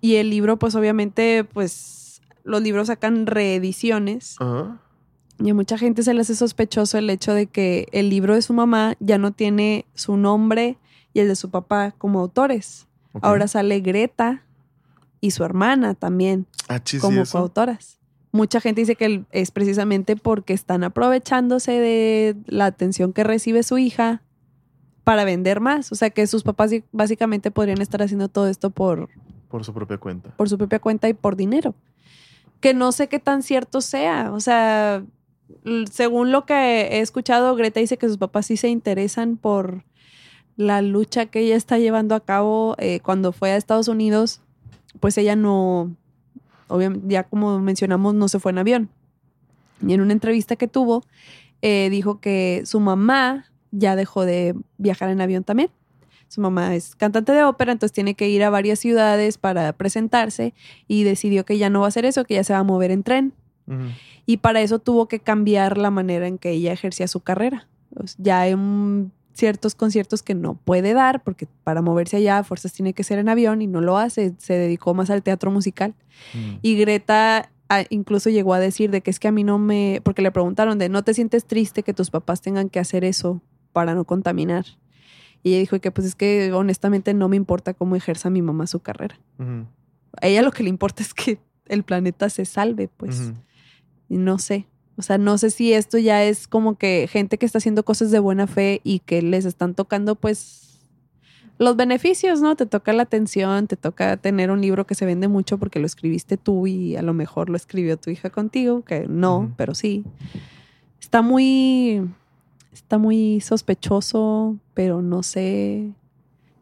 y el libro, pues obviamente, pues los libros sacan reediciones. Y a mucha gente se le hace sospechoso el hecho de que el libro de su mamá ya no tiene su nombre y el de su papá como autores. Ahora sale Greta y su hermana también ah, como coautoras. Mucha gente dice que es precisamente porque están aprovechándose de la atención que recibe su hija para vender más. O sea que sus papás básicamente podrían estar haciendo todo esto por, por su propia cuenta. Por su propia cuenta y por dinero. Que no sé qué tan cierto sea. O sea, según lo que he escuchado, Greta dice que sus papás sí se interesan por la lucha que ella está llevando a cabo eh, cuando fue a Estados Unidos. Pues ella no, obviamente, ya como mencionamos, no se fue en avión. Y en una entrevista que tuvo, eh, dijo que su mamá ya dejó de viajar en avión también su mamá es cantante de ópera, entonces tiene que ir a varias ciudades para presentarse y decidió que ya no va a hacer eso, que ya se va a mover en tren. Y para eso tuvo que cambiar la manera en que ella ejercía su carrera. ya hay ciertos conciertos que no puede dar porque para moverse allá a fuerzas tiene que ser en avión y no lo hace, se dedicó más al teatro musical. Y Greta ah, incluso llegó a decir de que es que a mí no me, porque le preguntaron de, ¿no te sientes triste que tus papás tengan que hacer eso para no contaminar? Y ella dijo que pues es que honestamente no me importa cómo ejerza mi mamá su carrera. A ella lo que le importa es que el planeta se salve, pues. No sé. O sea, no sé si esto ya es como que gente que está haciendo cosas de buena fe y que les están tocando pues los beneficios, ¿no? Te toca la atención, te toca tener un libro que se vende mucho porque lo escribiste tú y a lo mejor lo escribió tu hija contigo, que no, pero sí. Está muy, está muy sospechoso, pero no sé.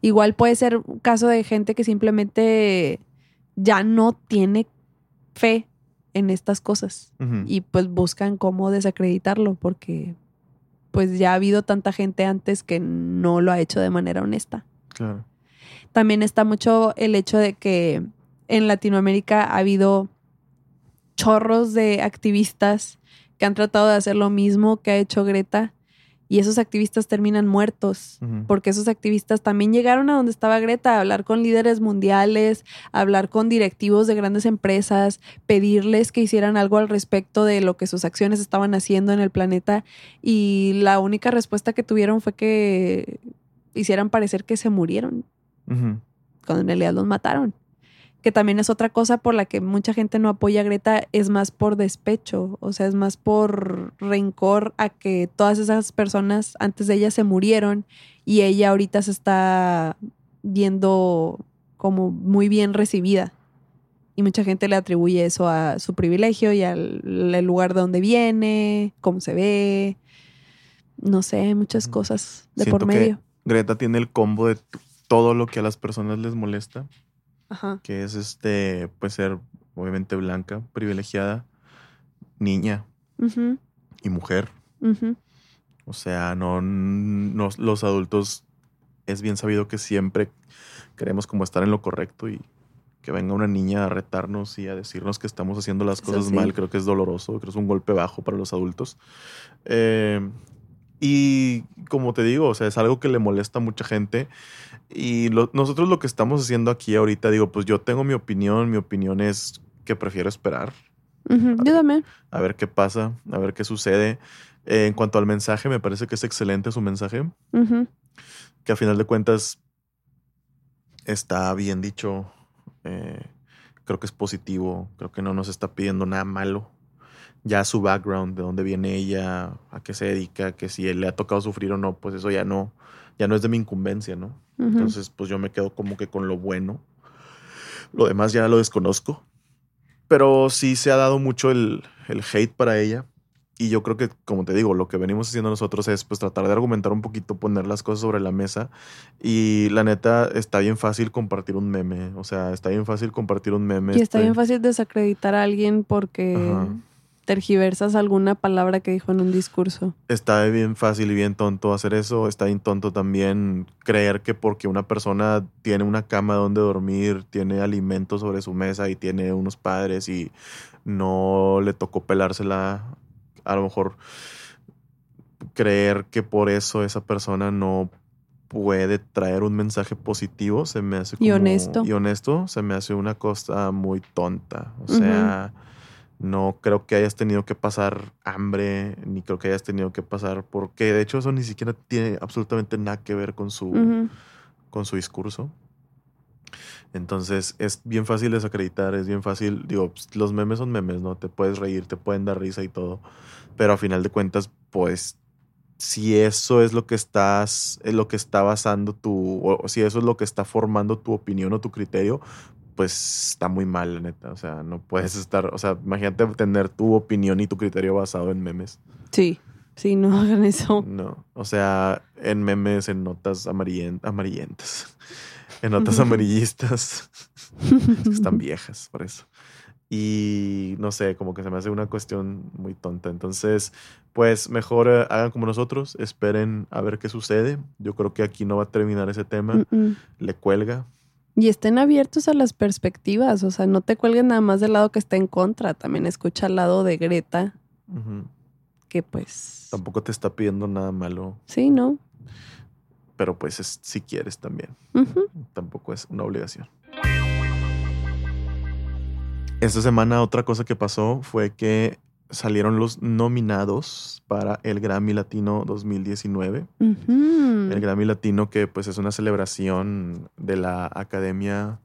Igual puede ser un caso de gente que simplemente ya no tiene fe en estas cosas y pues buscan cómo desacreditarlo porque pues ya ha habido tanta gente antes que no lo ha hecho de manera honesta. Claro. También está mucho el hecho de que en Latinoamérica ha habido chorros de activistas que han tratado de hacer lo mismo que ha hecho Greta y esos activistas terminan muertos, porque esos activistas también llegaron a donde estaba Greta, a hablar con líderes mundiales, a hablar con directivos de grandes empresas, pedirles que hicieran algo al respecto de lo que sus acciones estaban haciendo en el planeta y la única respuesta que tuvieron fue que hicieran parecer que se murieron, cuando en realidad los mataron. Que también es otra cosa por la que mucha gente no apoya a Greta, es más por despecho, o sea, es más por rencor a que todas esas personas antes de ella se murieron y ella ahorita se está viendo como muy bien recibida. Y mucha gente le atribuye eso a su privilegio y al lugar de donde viene, cómo se ve, no sé, muchas cosas de por medio. Greta tiene el combo de todo lo que a las personas les molesta. Ajá. Que es este, pues ser obviamente blanca, privilegiada, niña y mujer. O sea, no, no, los adultos es bien sabido que siempre queremos como estar en lo correcto y que venga una niña a retarnos y a decirnos que estamos haciendo las cosas mal, creo que es doloroso, creo que es un golpe bajo para los adultos. Eh, y como te digo, o sea, es algo que le molesta a mucha gente. Y nosotros lo que estamos haciendo aquí ahorita, digo, pues yo tengo mi opinión, mi opinión es que prefiero esperar. yo también. A ver qué pasa, a ver qué sucede. Eh, en cuanto al mensaje, me parece que es excelente su mensaje. Que a final de cuentas está bien dicho. Eh, creo que es positivo. Creo que no nos está pidiendo nada malo ya su background, de dónde viene ella, a qué se dedica, que si le ha tocado sufrir o no, pues eso ya no, ya no es de mi incumbencia, ¿no? Entonces, pues yo me quedo como que con lo bueno. Lo demás ya lo desconozco. Pero sí se ha dado mucho el, el hate para ella. Y yo creo que, como te digo, lo que venimos haciendo nosotros es pues tratar de argumentar un poquito, poner las cosas sobre la mesa. Y la neta, está bien fácil compartir un meme. O sea, está bien fácil compartir un meme. Y está bien este fácil desacreditar a alguien porque tergiversas alguna palabra que dijo en un discurso. Está bien fácil y bien tonto hacer eso. Está bien tonto también creer que porque una persona tiene una cama donde dormir, tiene alimentos sobre su mesa y tiene unos padres y no le tocó pelársela, a lo mejor creer que por eso esa persona no puede traer un mensaje positivo se me hace como, y honesto y honesto se me hace una cosa muy tonta o sea no creo que hayas tenido que pasar hambre, ni creo que hayas tenido que pasar, porque de hecho eso ni siquiera tiene absolutamente nada que ver con su, con su discurso. Entonces es bien fácil desacreditar, es bien fácil, digo, pues, los memes son memes, ¿no? Te puedes reír, te pueden dar risa y todo, pero a final de cuentas, pues, si eso es lo que estás, es lo que está basando tu, o si eso es lo que está formando tu opinión o tu criterio, pues está muy mal, la neta. O sea, no puedes estar, o sea, imagínate tener tu opinión y tu criterio basado en memes. Sí, sí, no [LAUGHS] hagan eso. No, o sea, en memes, en notas amarillentas, en notas [LAUGHS] amarillistas, están viejas, por eso. Y no sé, como que se me hace una cuestión muy tonta. Entonces, pues mejor eh, hagan como nosotros, esperen a ver qué sucede. Yo creo que aquí no va a terminar ese tema. Le cuelga, y estén abiertos a las perspectivas, o sea, no te cuelguen nada más del lado que está en contra, también escucha al lado de Greta, que pues... Tampoco te está pidiendo nada malo. Sí, ¿no? Pero pues si quieres también. Tampoco es una obligación. Esta semana otra cosa que pasó fue que salieron los nominados para el Grammy Latino 2019. El Grammy Latino que pues es una celebración de la Academia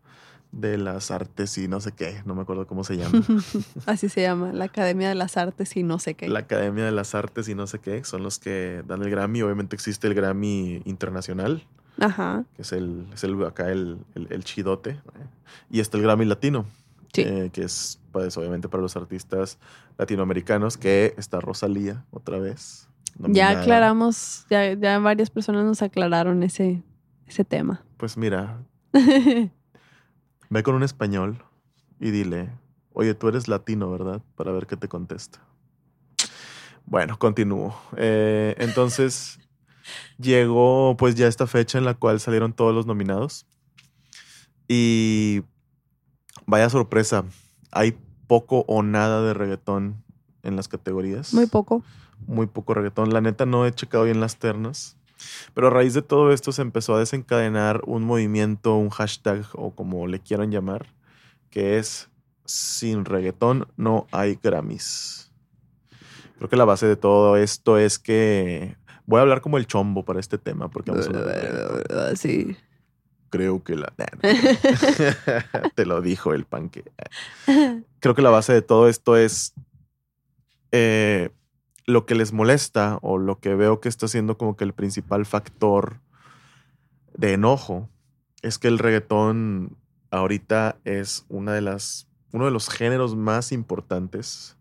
de las Artes y no sé qué, no me acuerdo cómo se llama. [LAUGHS] Así se llama, la Academia de las Artes y no sé qué. La Academia de las Artes y no sé qué, son los que dan el Grammy. Obviamente existe el Grammy Internacional. Ajá. Que es el, es el acá el, el, chidote. Y está el Grammy Latino. Eh, que es pues obviamente para los artistas latinoamericanos, que está Rosalía otra vez. Ya aclaramos, ya, ya varias personas nos aclararon ese, ese tema. Pues mira, [LAUGHS] Ve con un español y dile, oye, tú eres latino, ¿verdad? Para ver qué te contesta. Bueno, continúo. Eh, entonces, llegó pues ya esta fecha en la cual salieron todos los nominados. Y vaya sorpresa, hay poco o nada de reggaetón en las categorías. Muy poco. Muy poco reggaetón. La neta no he checado bien las ternas. Pero a raíz de todo esto se empezó a desencadenar un movimiento, un hashtag o como le quieran llamar, que es sin reggaetón no hay Grammys. Creo que la base de todo esto es que voy a hablar como el chombo para este tema porque vamos a [LAUGHS] Sí. Creo que la [LAUGHS] te lo dijo el panque. Creo que la base de todo esto es eh, lo que les molesta o lo que veo que está siendo como que el principal factor de enojo es que el reggaetón ahorita es una de las, uno de los géneros más importantes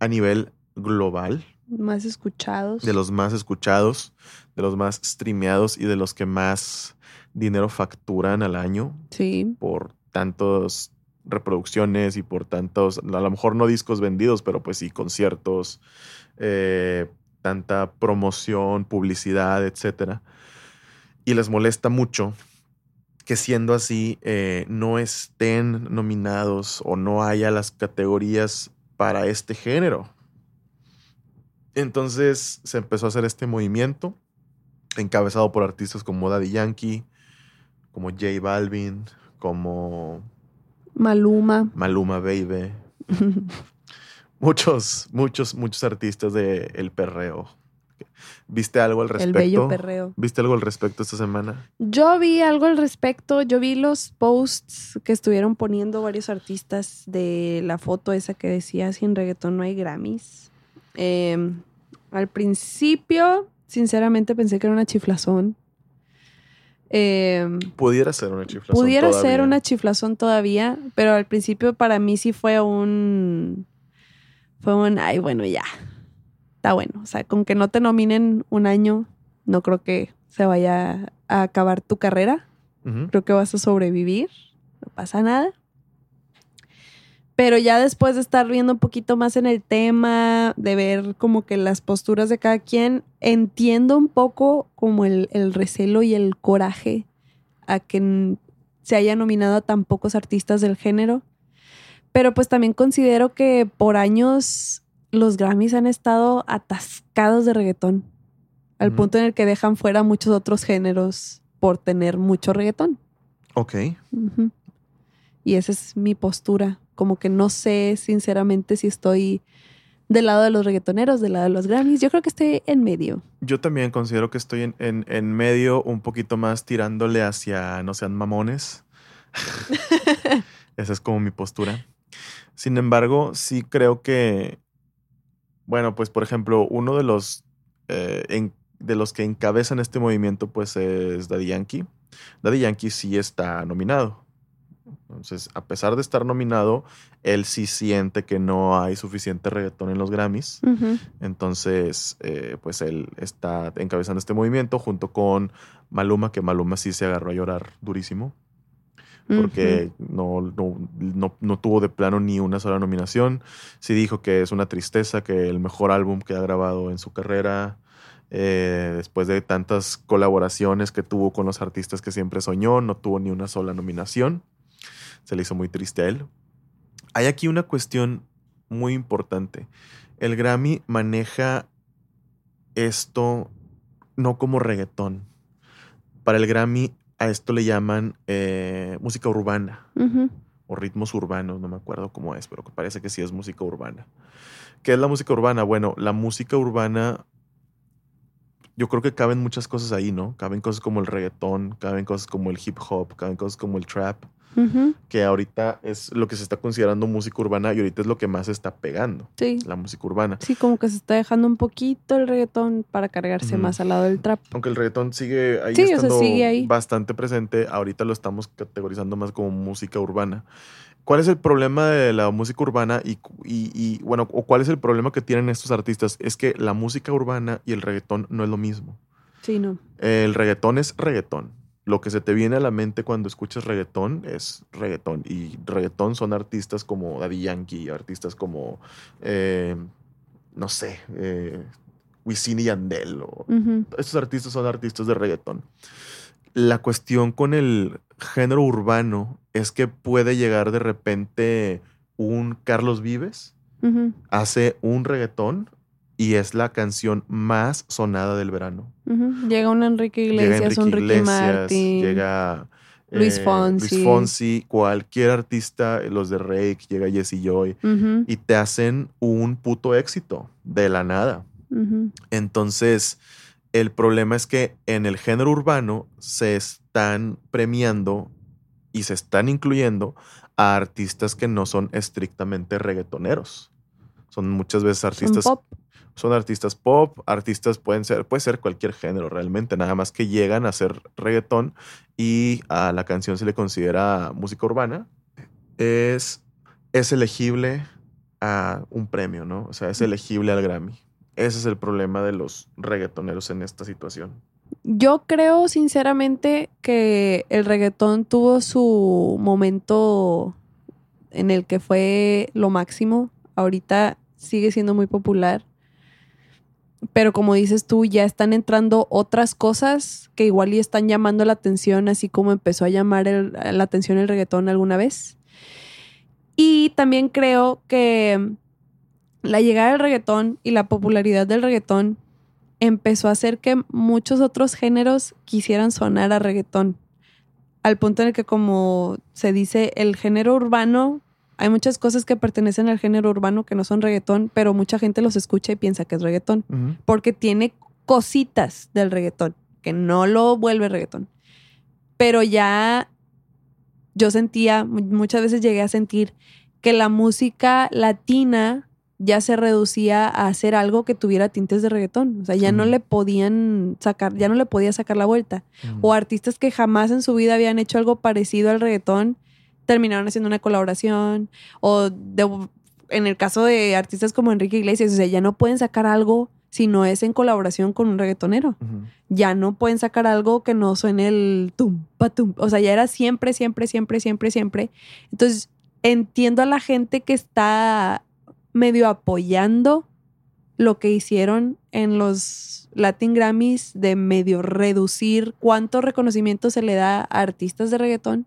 a nivel global. Más escuchados. De los más escuchados, de los más streameados y de los que más dinero facturan al año. Sí. Por tantas reproducciones y por tantos, a lo mejor no discos vendidos, pero pues sí conciertos, eh, tanta promoción, publicidad, etc. Y les molesta mucho que siendo así eh, no estén nominados o no haya las categorías para este género. Entonces se empezó a hacer este movimiento encabezado por artistas como Daddy Yankee, como J Balvin, como Maluma. Maluma Baby. [LAUGHS] muchos, muchos, muchos artistas de El Perreo. ¿Viste algo al respecto? El bello perreo. ¿Viste algo al respecto esta semana? Yo vi algo al respecto. Yo vi los posts que estuvieron poniendo varios artistas de la foto esa que decía sin reggaetón no hay Grammys. Em, al principio, sinceramente pensé que era una chiflazón. Em, pudiera ser una chiflazón. Pudiera ser una chiflazón todavía, pero al principio para mí sí fue un fue un, ay, bueno, ya, está bueno. O sea, con que no te nominen un año, no creo que se vaya a acabar tu carrera. Creo que vas a sobrevivir, no pasa nada. Pero ya después de estar viendo un poquito más en el tema, de ver como que las posturas de cada quien, entiendo un poco como el, el recelo y el coraje a que se haya nominado a tan pocos artistas del género. Pero pues también considero que por años los Grammys han estado atascados de reggaetón. Al punto en el que dejan fuera muchos otros géneros por tener mucho reggaetón. Ok. Y esa es mi postura. Como que no sé sinceramente si estoy del lado de los reggaetoneros, del lado de los Grammys. Yo creo que estoy en medio. Yo también considero que estoy en, en, en medio, un poquito más tirándole hacia no sean mamones. [LAUGHS] Esa es como mi postura. Sin embargo, sí creo que, bueno, pues por ejemplo, uno de los, eh, de los que encabezan este movimiento, pues es Daddy Yankee. Daddy Yankee sí está nominado. Entonces, a pesar de estar nominado, él sí siente que no hay suficiente reggaetón en los Grammys. Entonces, eh, pues él está encabezando este movimiento junto con Maluma, que Maluma sí se agarró a llorar durísimo porque no, no, tuvo de plano ni una sola nominación. Sí dijo que es una tristeza que el mejor álbum que ha grabado en su carrera, eh, después de tantas colaboraciones que tuvo con los artistas que siempre soñó, no tuvo ni una sola nominación. Se le hizo muy triste a él. Hay aquí una cuestión muy importante. El Grammy maneja esto no como reggaetón. Para el Grammy a esto le llaman eh, música urbana o ritmos urbanos, no me acuerdo cómo es, pero parece que sí es música urbana. ¿Qué es la música urbana? Bueno, la música urbana, yo creo que caben muchas cosas ahí, ¿no? Caben cosas como el reggaetón, caben cosas como el hip hop, caben cosas como el trap, que ahorita es lo que se está considerando música urbana y ahorita es lo que más se está pegando. Sí. La música urbana. Sí, como que se está dejando un poquito el reggaetón para cargarse más al lado del trap. Aunque el reggaetón sigue ahí estando bastante presente, ahorita lo estamos categorizando más como música urbana. ¿Cuál es el problema de la música urbana y, y, bueno, o cuál es el problema que tienen estos artistas? Es que la música urbana y el reggaetón no es lo mismo. Sí, no. El reggaetón es reggaetón lo que se te viene a la mente cuando escuchas reggaetón es reggaetón. Y reggaetón son artistas como Daddy Yankee, artistas como, eh, no sé, eh, Wisin y Yandel. Estos artistas son artistas de reggaetón. La cuestión con el género urbano es que puede llegar de repente un Carlos Vives, hace un reggaetón y es la canción más sonada del verano. Llega un Enrique Iglesias, un Ricky Martin. Llega Luis eh, Fonsi. Luis Fonsi, cualquier artista, los de Rake, llega Jesse Joy, y te hacen un puto éxito de la nada. Entonces, el problema es que en el género urbano se están premiando y se están incluyendo a artistas que no son estrictamente reggaetoneros. Son muchas veces artistas son artistas pop, artistas pueden ser, puede ser cualquier género realmente, nada más que llegan a hacer reggaetón y a la canción se le considera música urbana, es, es elegible a un premio, ¿no? O sea, es elegible al Grammy. Ese es el problema de los reggaetoneros en esta situación. Yo creo sinceramente que el reggaetón tuvo su momento en el que fue lo máximo. Ahorita sigue siendo muy popular pero como dices tú, ya están entrando otras cosas que igual y están llamando la atención, así como empezó a llamar la atención el reggaetón alguna vez. Y también creo que la llegada del reggaetón y la popularidad del reggaetón empezó a hacer que muchos otros géneros quisieran sonar a reggaetón. Al punto en el que, como se dice, el género urbano hay muchas cosas que pertenecen al género urbano que no son reggaetón, pero mucha gente los escucha y piensa que es reggaetón, porque tiene cositas del reggaetón, que no lo vuelve reggaetón. Pero ya yo sentía, muchas veces llegué a sentir que la música latina ya se reducía a hacer algo que tuviera tintes de reggaetón. O sea, ya no le podían sacar, ya no le podía sacar la vuelta. O artistas que jamás en su vida habían hecho algo parecido al reggaetón terminaron haciendo una colaboración o en el caso de artistas como Enrique Iglesias, o sea, ya no pueden sacar algo si no es en colaboración con un reggaetonero. Ya no pueden sacar algo que no suene el tum, patum. O sea, ya era siempre, siempre, siempre, siempre, siempre. Entonces, entiendo a la gente que está medio apoyando lo que hicieron en los Latin Grammys de medio reducir cuánto reconocimiento se le da a artistas de reggaetón.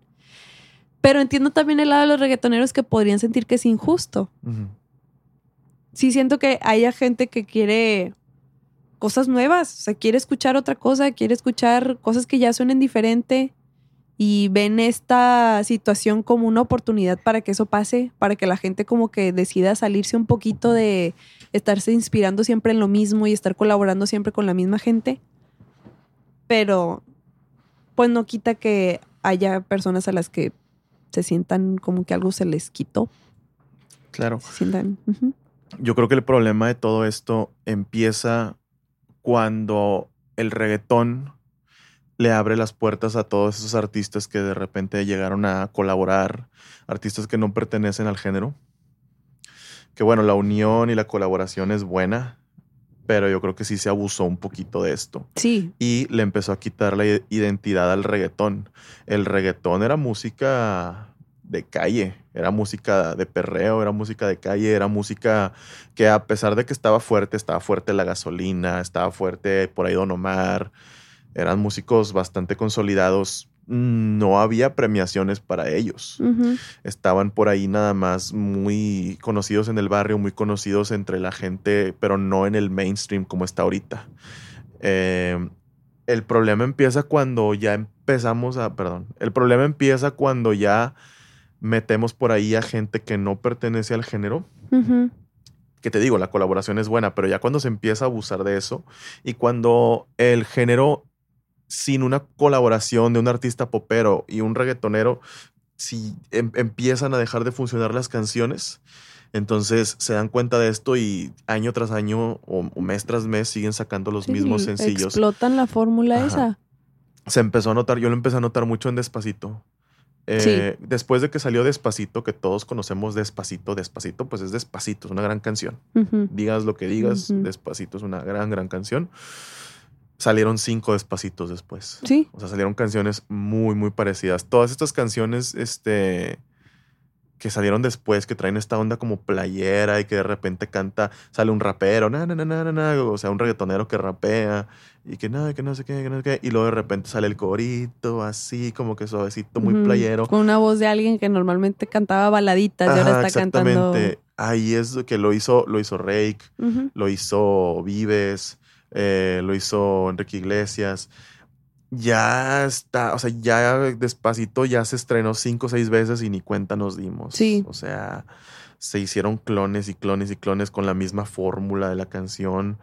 Pero entiendo también el lado de los reggaetoneros que podrían sentir que es injusto. Sí siento que haya gente que quiere cosas nuevas, o sea, quiere escuchar otra cosa, quiere escuchar cosas que ya suenen diferente y ven esta situación como una oportunidad para que eso pase, para que la gente como que decida salirse un poquito de estarse inspirando siempre en lo mismo y estar colaborando siempre con la misma gente. Pero pues no quita que haya personas a las que se sientan como que algo se les quitó. Claro. Se sientan. Yo creo que el problema de todo esto empieza cuando el reggaetón le abre las puertas a todos esos artistas que de repente llegaron a colaborar, artistas que no pertenecen al género. Que bueno, la unión y la colaboración es buena, pero yo creo que sí se abusó un poquito de esto. Sí. Y le empezó a quitar la identidad al reggaetón. El reggaetón era música de calle, era música de perreo, era música de calle, era música que a pesar de que estaba fuerte, estaba fuerte la gasolina, estaba fuerte por ahí Don Omar, eran músicos bastante consolidados no había premiaciones para ellos. Estaban por ahí nada más muy conocidos en el barrio, muy conocidos entre la gente, pero no en el mainstream como está ahorita. Eh, el problema empieza cuando ya empezamos a, perdón, el problema empieza cuando ya metemos por ahí a gente que no pertenece al género. Que te digo, la colaboración es buena, pero ya cuando se empieza a abusar de eso y cuando el género sin una colaboración de un artista popero y un reggaetonero, si em, empiezan a dejar de funcionar las canciones, entonces se dan cuenta de esto y año tras año o, mes tras mes siguen sacando los mismos sencillos. Explotan la fórmula esa. Se empezó a notar, yo lo empecé a notar mucho en Despacito. Eh, después de que salió Despacito, que todos conocemos Despacito, Despacito, pues es Despacito, es una gran canción. Digas lo que digas, Despacito es una gran, gran canción. Salieron cinco Despacitos después. Sí. O sea, salieron canciones muy, muy parecidas. Todas estas canciones, este que salieron después, que traen esta onda como playera y que de repente canta, sale un rapero, na, na, na, na, na, o sea, un reggaetonero que rapea y que nada, que no sé qué, que no sé qué, y luego de repente sale el corito, así como que suavecito, muy playero. Con una voz de alguien que normalmente cantaba baladitas y ahora está exactamente. Ahí es que lo hizo, lo hizo Rake, lo hizo Vives, eh, lo hizo Enrique Iglesias ya está, o sea, ya despacito ya se estrenó cinco o seis veces y ni cuenta nos dimos. Sí. O sea, se hicieron clones y clones y clones con la misma fórmula de la canción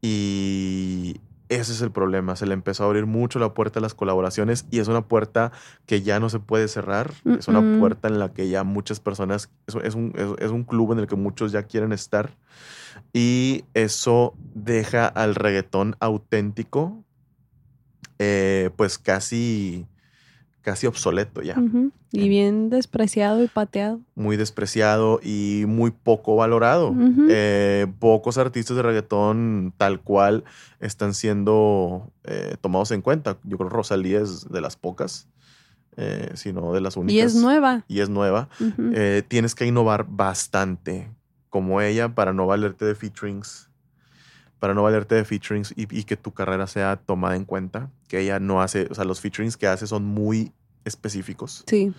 y ese es el problema. Se le empezó a abrir mucho la puerta a las colaboraciones y es una puerta que ya no se puede cerrar. Es una puerta en la que ya muchas personas, es, un, es un club en el que muchos ya quieren estar y eso deja al reggaetón auténtico eh, pues casi, casi obsoleto ya. Y bien despreciado y pateado. Muy despreciado y muy poco valorado. Eh, pocos artistas de reggaetón tal cual están siendo eh, tomados en cuenta. Yo creo que Rosalía es de las pocas. sino de las únicas. Y es nueva. Y es nueva. tienes que innovar bastante como ella para no valerte de featurings para no valerte de featurings y, que tu carrera sea tomada en cuenta, que ella no hace, o sea, los featurings que hace son muy específicos. Sí.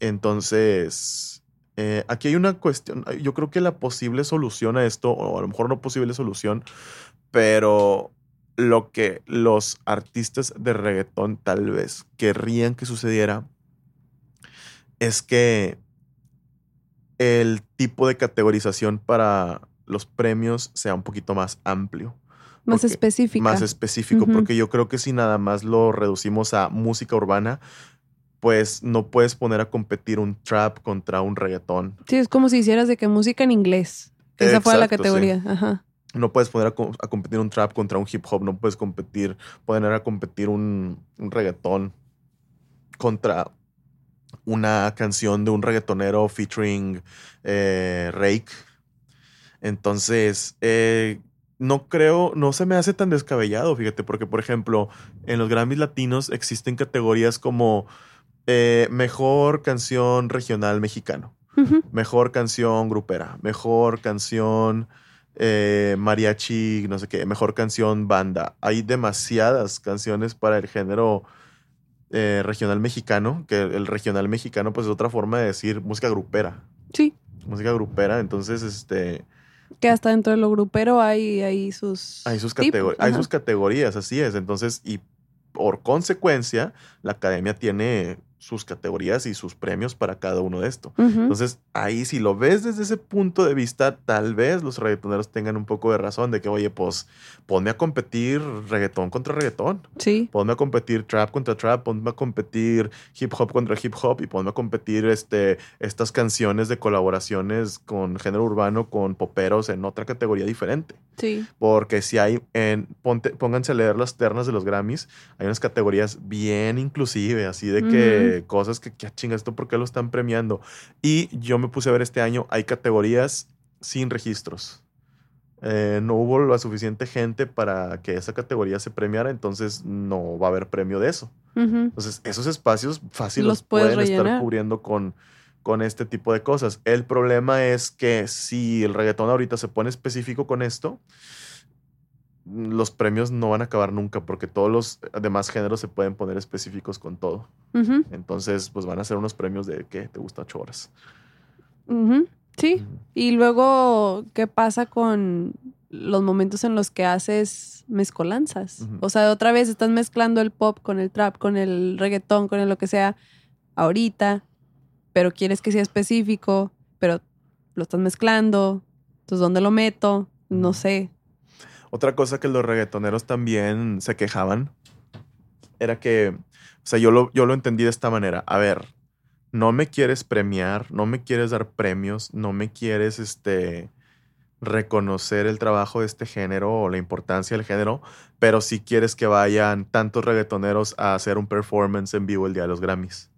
Entonces, eh, aquí hay una cuestión, yo creo que la posible solución a esto, o a lo mejor no posible solución, pero lo que los artistas de reggaetón tal vez querrían que sucediera es que el tipo de categorización para los premios sea un poquito más amplio. Más específico. Más específico, porque yo creo que si nada más lo reducimos a música urbana, pues no puedes poner a competir un trap contra un reggaetón. Sí, es como si hicieras de que música en inglés. Que esa fuera la categoría. Ajá. No puedes poner a, competir un trap contra un hip hop, no puedes competir, poner a competir un, reggaetón contra una canción de un reggaetonero featuring eh, Rake entonces, eh, no creo, no se me hace tan descabellado, fíjate, porque por ejemplo, en los Grammys latinos existen categorías como eh, mejor canción regional mexicano, mejor canción grupera, mejor canción eh, mariachi, no sé qué, mejor canción banda. Hay demasiadas canciones para el género regional mexicano, que el regional mexicano pues es otra forma de decir música grupera. Sí. Música grupera, entonces este que hasta dentro de lo grupero hay, hay sus... Hay sus, hay sus categorías, así es. Entonces, y por consecuencia, la academia tiene sus categorías y sus premios para cada uno de esto. Entonces, ahí si lo ves desde ese punto de vista, tal vez los reggaetoneros tengan un poco de razón de que, oye, pues ponme a competir reggaetón contra reggaetón. Sí. Ponme a competir trap contra trap, ponme a competir hip hop contra hip hop y ponme a competir este, estas canciones de colaboraciones con género urbano, con poperos en otra categoría diferente. Sí. Porque si hay, en, pónganse a leer las ternas de los Grammys, hay unas categorías bien inclusive, así de que cosas que, que chinga, ¿esto por qué lo están premiando? Y yo me puse a ver este año, hay categorías sin registros. Eh, no hubo la suficiente gente para que esa categoría se premiara, entonces no va a haber premio de eso. Entonces, esos espacios fáciles los pueden estar cubriendo con, con este tipo de cosas. El problema es que si el reggaetón ahorita se pone específico con esto, los premios no van a acabar nunca porque todos los demás géneros se pueden poner específicos con todo. Entonces, pues van a ser unos premios de que te gusta ocho horas. Sí. Y luego, ¿qué pasa con los momentos en los que haces mezcolanzas? O sea, otra vez estás mezclando el pop con el trap, con el reggaetón, con el lo que sea, ahorita. pero quieres que sea específico, pero lo estás mezclando, entonces ¿dónde lo meto? No sé. Otra cosa que los reggaetoneros también se quejaban era que, o sea, yo lo, yo lo entendí de esta manera. A ver, no me quieres premiar, no me quieres dar premios, no me quieres este, reconocer el trabajo de este género o la importancia del género, pero sí quieres que vayan tantos reggaetoneros a hacer un performance en vivo el día de los Grammys.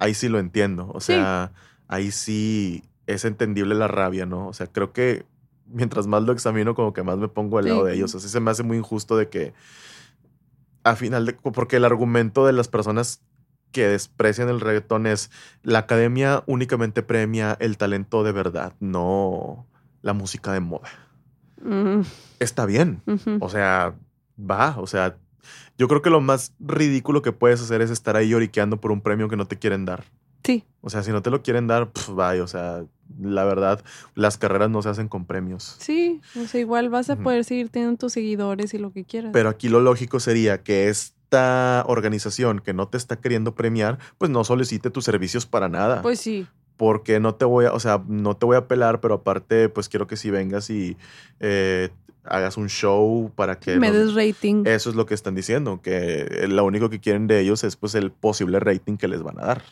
Ahí sí lo entiendo. O sea, ahí sí es entendible la rabia, ¿no? O sea, creo que mientras más lo examino, como que más me pongo al lado de ellos. Así se me hace muy injusto de que, a final de. Porque el argumento de las personas que desprecian el reggaetón es la academia únicamente premia el talento de verdad, no la música de moda. Está bien. O sea, va. O sea, yo creo que lo más ridículo que puedes hacer es estar ahí lloriqueando por un premio que no te quieren dar. Sí. O sea, si no te lo quieren dar, pues vaya, o sea, la verdad, las carreras no se hacen con premios. Sí, o sea, igual vas a poder seguir teniendo tus seguidores y lo que quieras. Pero aquí lo lógico sería que esta organización que no te está queriendo premiar, pues no solicite tus servicios para nada. Pues sí porque no te voy a, o sea, no te voy a pelar, pero aparte, pues quiero que si vengas y eh, hagas un show para que... Me des rating. Eso es lo que están diciendo, que lo único que quieren de ellos es pues el posible rating que les van a dar.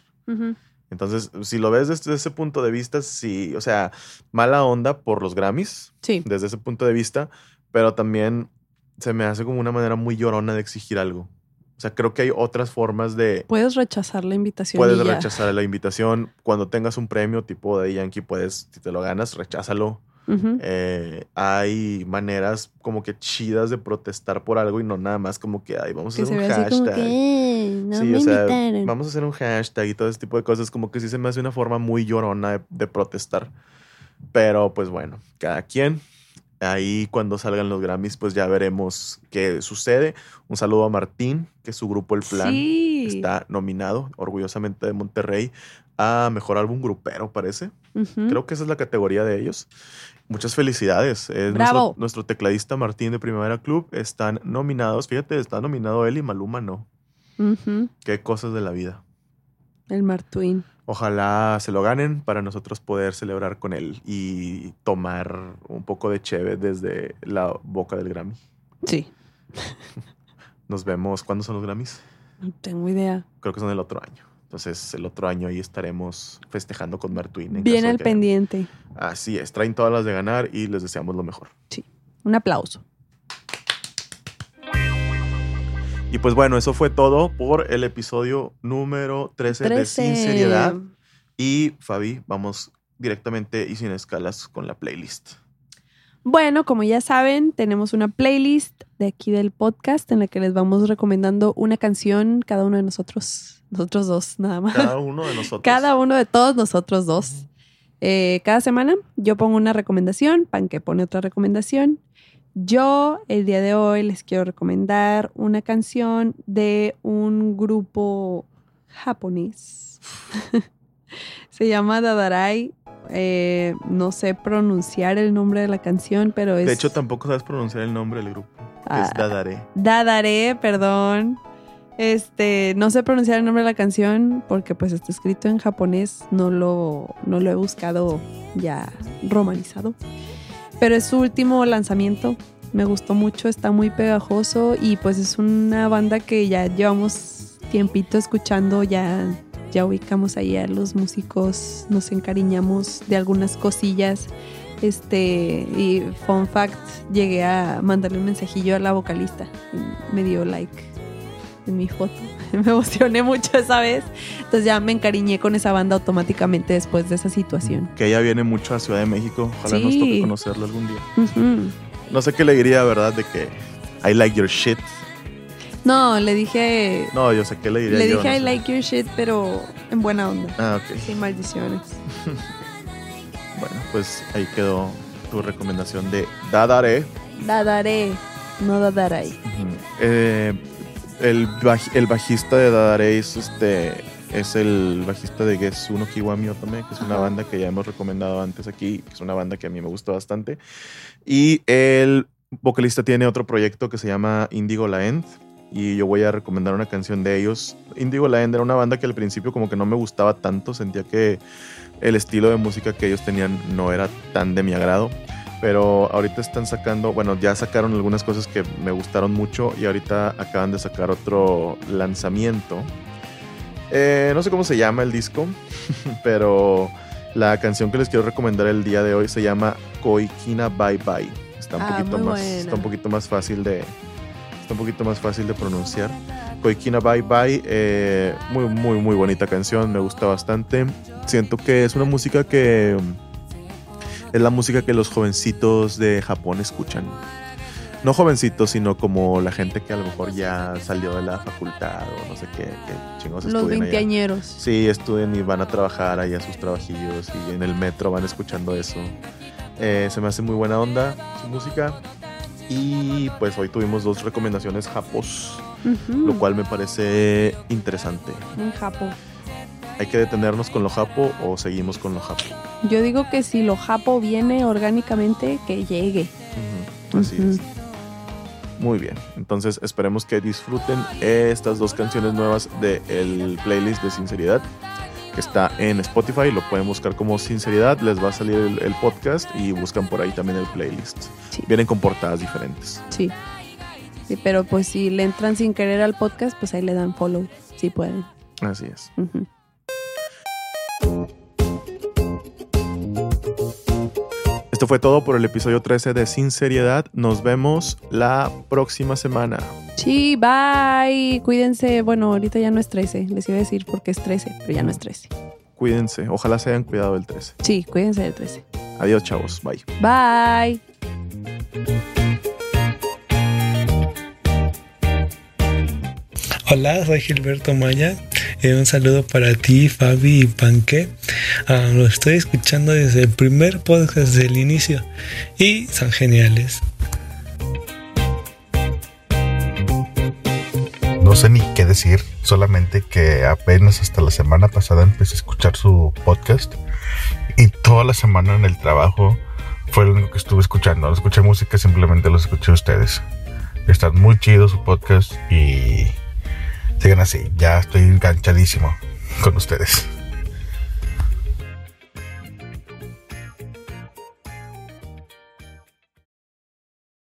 Entonces, si lo ves desde ese punto de vista, sí, o sea, mala onda por los Grammys. Sí. Desde ese punto de vista, pero también se me hace como una manera muy llorona de exigir algo. O sea, creo que hay otras formas de... Puedes rechazar la invitación. Puedes rechazar la invitación. Cuando tengas un premio tipo de Yankee, puedes, si te lo ganas, recházalo. Eh, hay maneras como que chidas de protestar por algo y no nada más como que ay, vamos a hacer un hashtag. sí, o sea, vamos a hacer un hashtag y todo ese tipo de cosas. Como que sí se me hace una forma muy llorona de protestar. Pero pues bueno, cada quien. Ahí cuando salgan los Grammys, pues ya veremos qué sucede. Un saludo a Martín, que su grupo El Plan está nominado, orgullosamente de Monterrey, a Mejor Álbum Grupero, parece. Creo que esa es la categoría de ellos. Muchas felicidades. nuestro, nuestro, tecladista Martín de Primavera Club están nominados. Fíjate, está nominado él y Maluma no. Qué cosas de la vida. El Martín. Ojalá se lo ganen para nosotros poder celebrar con él y tomar un poco de cheve desde la boca del Grammy. Sí. [LAUGHS] Nos vemos. ¿Cuándo son los Grammys? No tengo idea. Creo que son el otro año. Entonces, el otro año ahí estaremos festejando con Martuin. Bien al pendiente. Así es. Traen todas las de ganar y les deseamos lo mejor. Sí. Un aplauso. Y pues bueno, eso fue todo por el episodio número 13, de Sin Seriedad. Y Fabi, vamos directamente y sin escalas con la playlist. Bueno, como ya saben, tenemos una playlist de aquí del podcast en la que les vamos recomendando una canción cada uno de nosotros, nosotros dos, nada más. Cada uno de nosotros. Cada uno de todos nosotros dos. Eh, cada semana yo pongo una recomendación, Panque pone otra recomendación yo el día de hoy les quiero recomendar una canción de un grupo japonés. [LAUGHS] Se llama Dadarai. Eh, no sé pronunciar el nombre de la canción, pero es... De hecho, tampoco sabes pronunciar el nombre del grupo. es ah, Dadare. Dadare, perdón. Este, no sé pronunciar el nombre de la canción porque pues está escrito en japonés. No lo, no lo he buscado ya romanizado pero es su último lanzamiento. Me gustó mucho, está muy pegajoso y pues es una banda que ya llevamos tiempito escuchando, ya, ya ubicamos ahí a los músicos, nos encariñamos de algunas cosillas. Este, y fun fact, llegué a mandarle un mensajillo a la vocalista y me dio like en mi foto. [LAUGHS] Me emocioné mucho esa vez. Entonces ya me encariñé con esa banda automáticamente después de esa situación. Que ella viene mucho a Ciudad de México. Ojalá nos toque conocerlo algún día. No sé qué le diría, ¿verdad? De que I like your shit. No, le dije. No, yo sé qué le diría. Le dije I like your shit, pero en buena onda. Ah, ok. Sin maldiciones. [LAUGHS] bueno, pues ahí quedó tu recomendación de Dadare. Dadare, no Dadarai. eh, el, el bajista de Dadareis este, es el bajista de Gesuno Kiwami Otome, que es una banda que ya hemos recomendado antes aquí, que es una banda que a mí me gusta bastante. Y el vocalista tiene otro proyecto que se llama Indigo La End. Y yo voy a recomendar una canción de ellos. Indigo Land era una banda que al principio como que no me gustaba tanto, sentía que el estilo de música que ellos tenían no era tan de mi agrado. Pero ahorita están sacando, bueno, ya sacaron algunas cosas que me gustaron mucho y ahorita acaban de sacar otro lanzamiento. Eh, no sé cómo se llama el disco, [LAUGHS] pero la canción que les quiero recomendar el día de hoy se llama Koikina Bye Bye. Está un, ah, poquito, más, está un poquito más fácil de, está un poquito más fácil de pronunciar. Koikina Bye Bye, eh, muy, muy, muy bonita canción, me gusta bastante. Siento que es una música que es la música que los jovencitos de Japón escuchan. No jovencitos, sino como la gente que a lo mejor ya salió de la facultad o no sé qué, qué chingos Los veinteañeros. Sí, estudian y van a trabajar allá sus trabajillos y en el metro van escuchando eso. Eh, se me hace muy buena onda su música. Y pues hoy tuvimos dos recomendaciones japos, lo cual me parece interesante. Un japo. ¿Hay que detenernos con lo japo o seguimos con lo japo? Yo digo que si lo japo viene orgánicamente, que llegue. Así es. Muy bien, entonces esperemos que disfruten estas dos canciones nuevas del playlist de Sinceridad que está en Spotify. Lo pueden buscar como Sinceridad, les va a salir el, podcast y buscan por ahí también el playlist. Vienen con portadas diferentes. Sí. Sí, pero pues si le entran sin querer al podcast, pues ahí le dan follow, si pueden. Así es. Esto fue todo por el episodio 13 de Sin Seriedad. Nos vemos la próxima semana. Sí, bye. Cuídense. Bueno, ahorita ya no es 13. Les iba a decir porque es 13, pero ya no es 13. Cuídense. Ojalá se hayan cuidado del 13. Sí, cuídense del 13. Adiós, chavos. Bye. Bye. Hola, soy Gilberto Maya. Eh, un saludo para ti, Fabi y Panque. Ah, lo estoy escuchando desde el primer podcast, desde el inicio. Y son geniales. No sé ni qué decir, solamente que apenas hasta la semana pasada empecé a escuchar su podcast. Y toda la semana en el trabajo fue lo único que estuve escuchando. No escuché música, simplemente los escuché ustedes. Están muy chidos su podcast y Sigan así, ya estoy enganchadísimo con ustedes.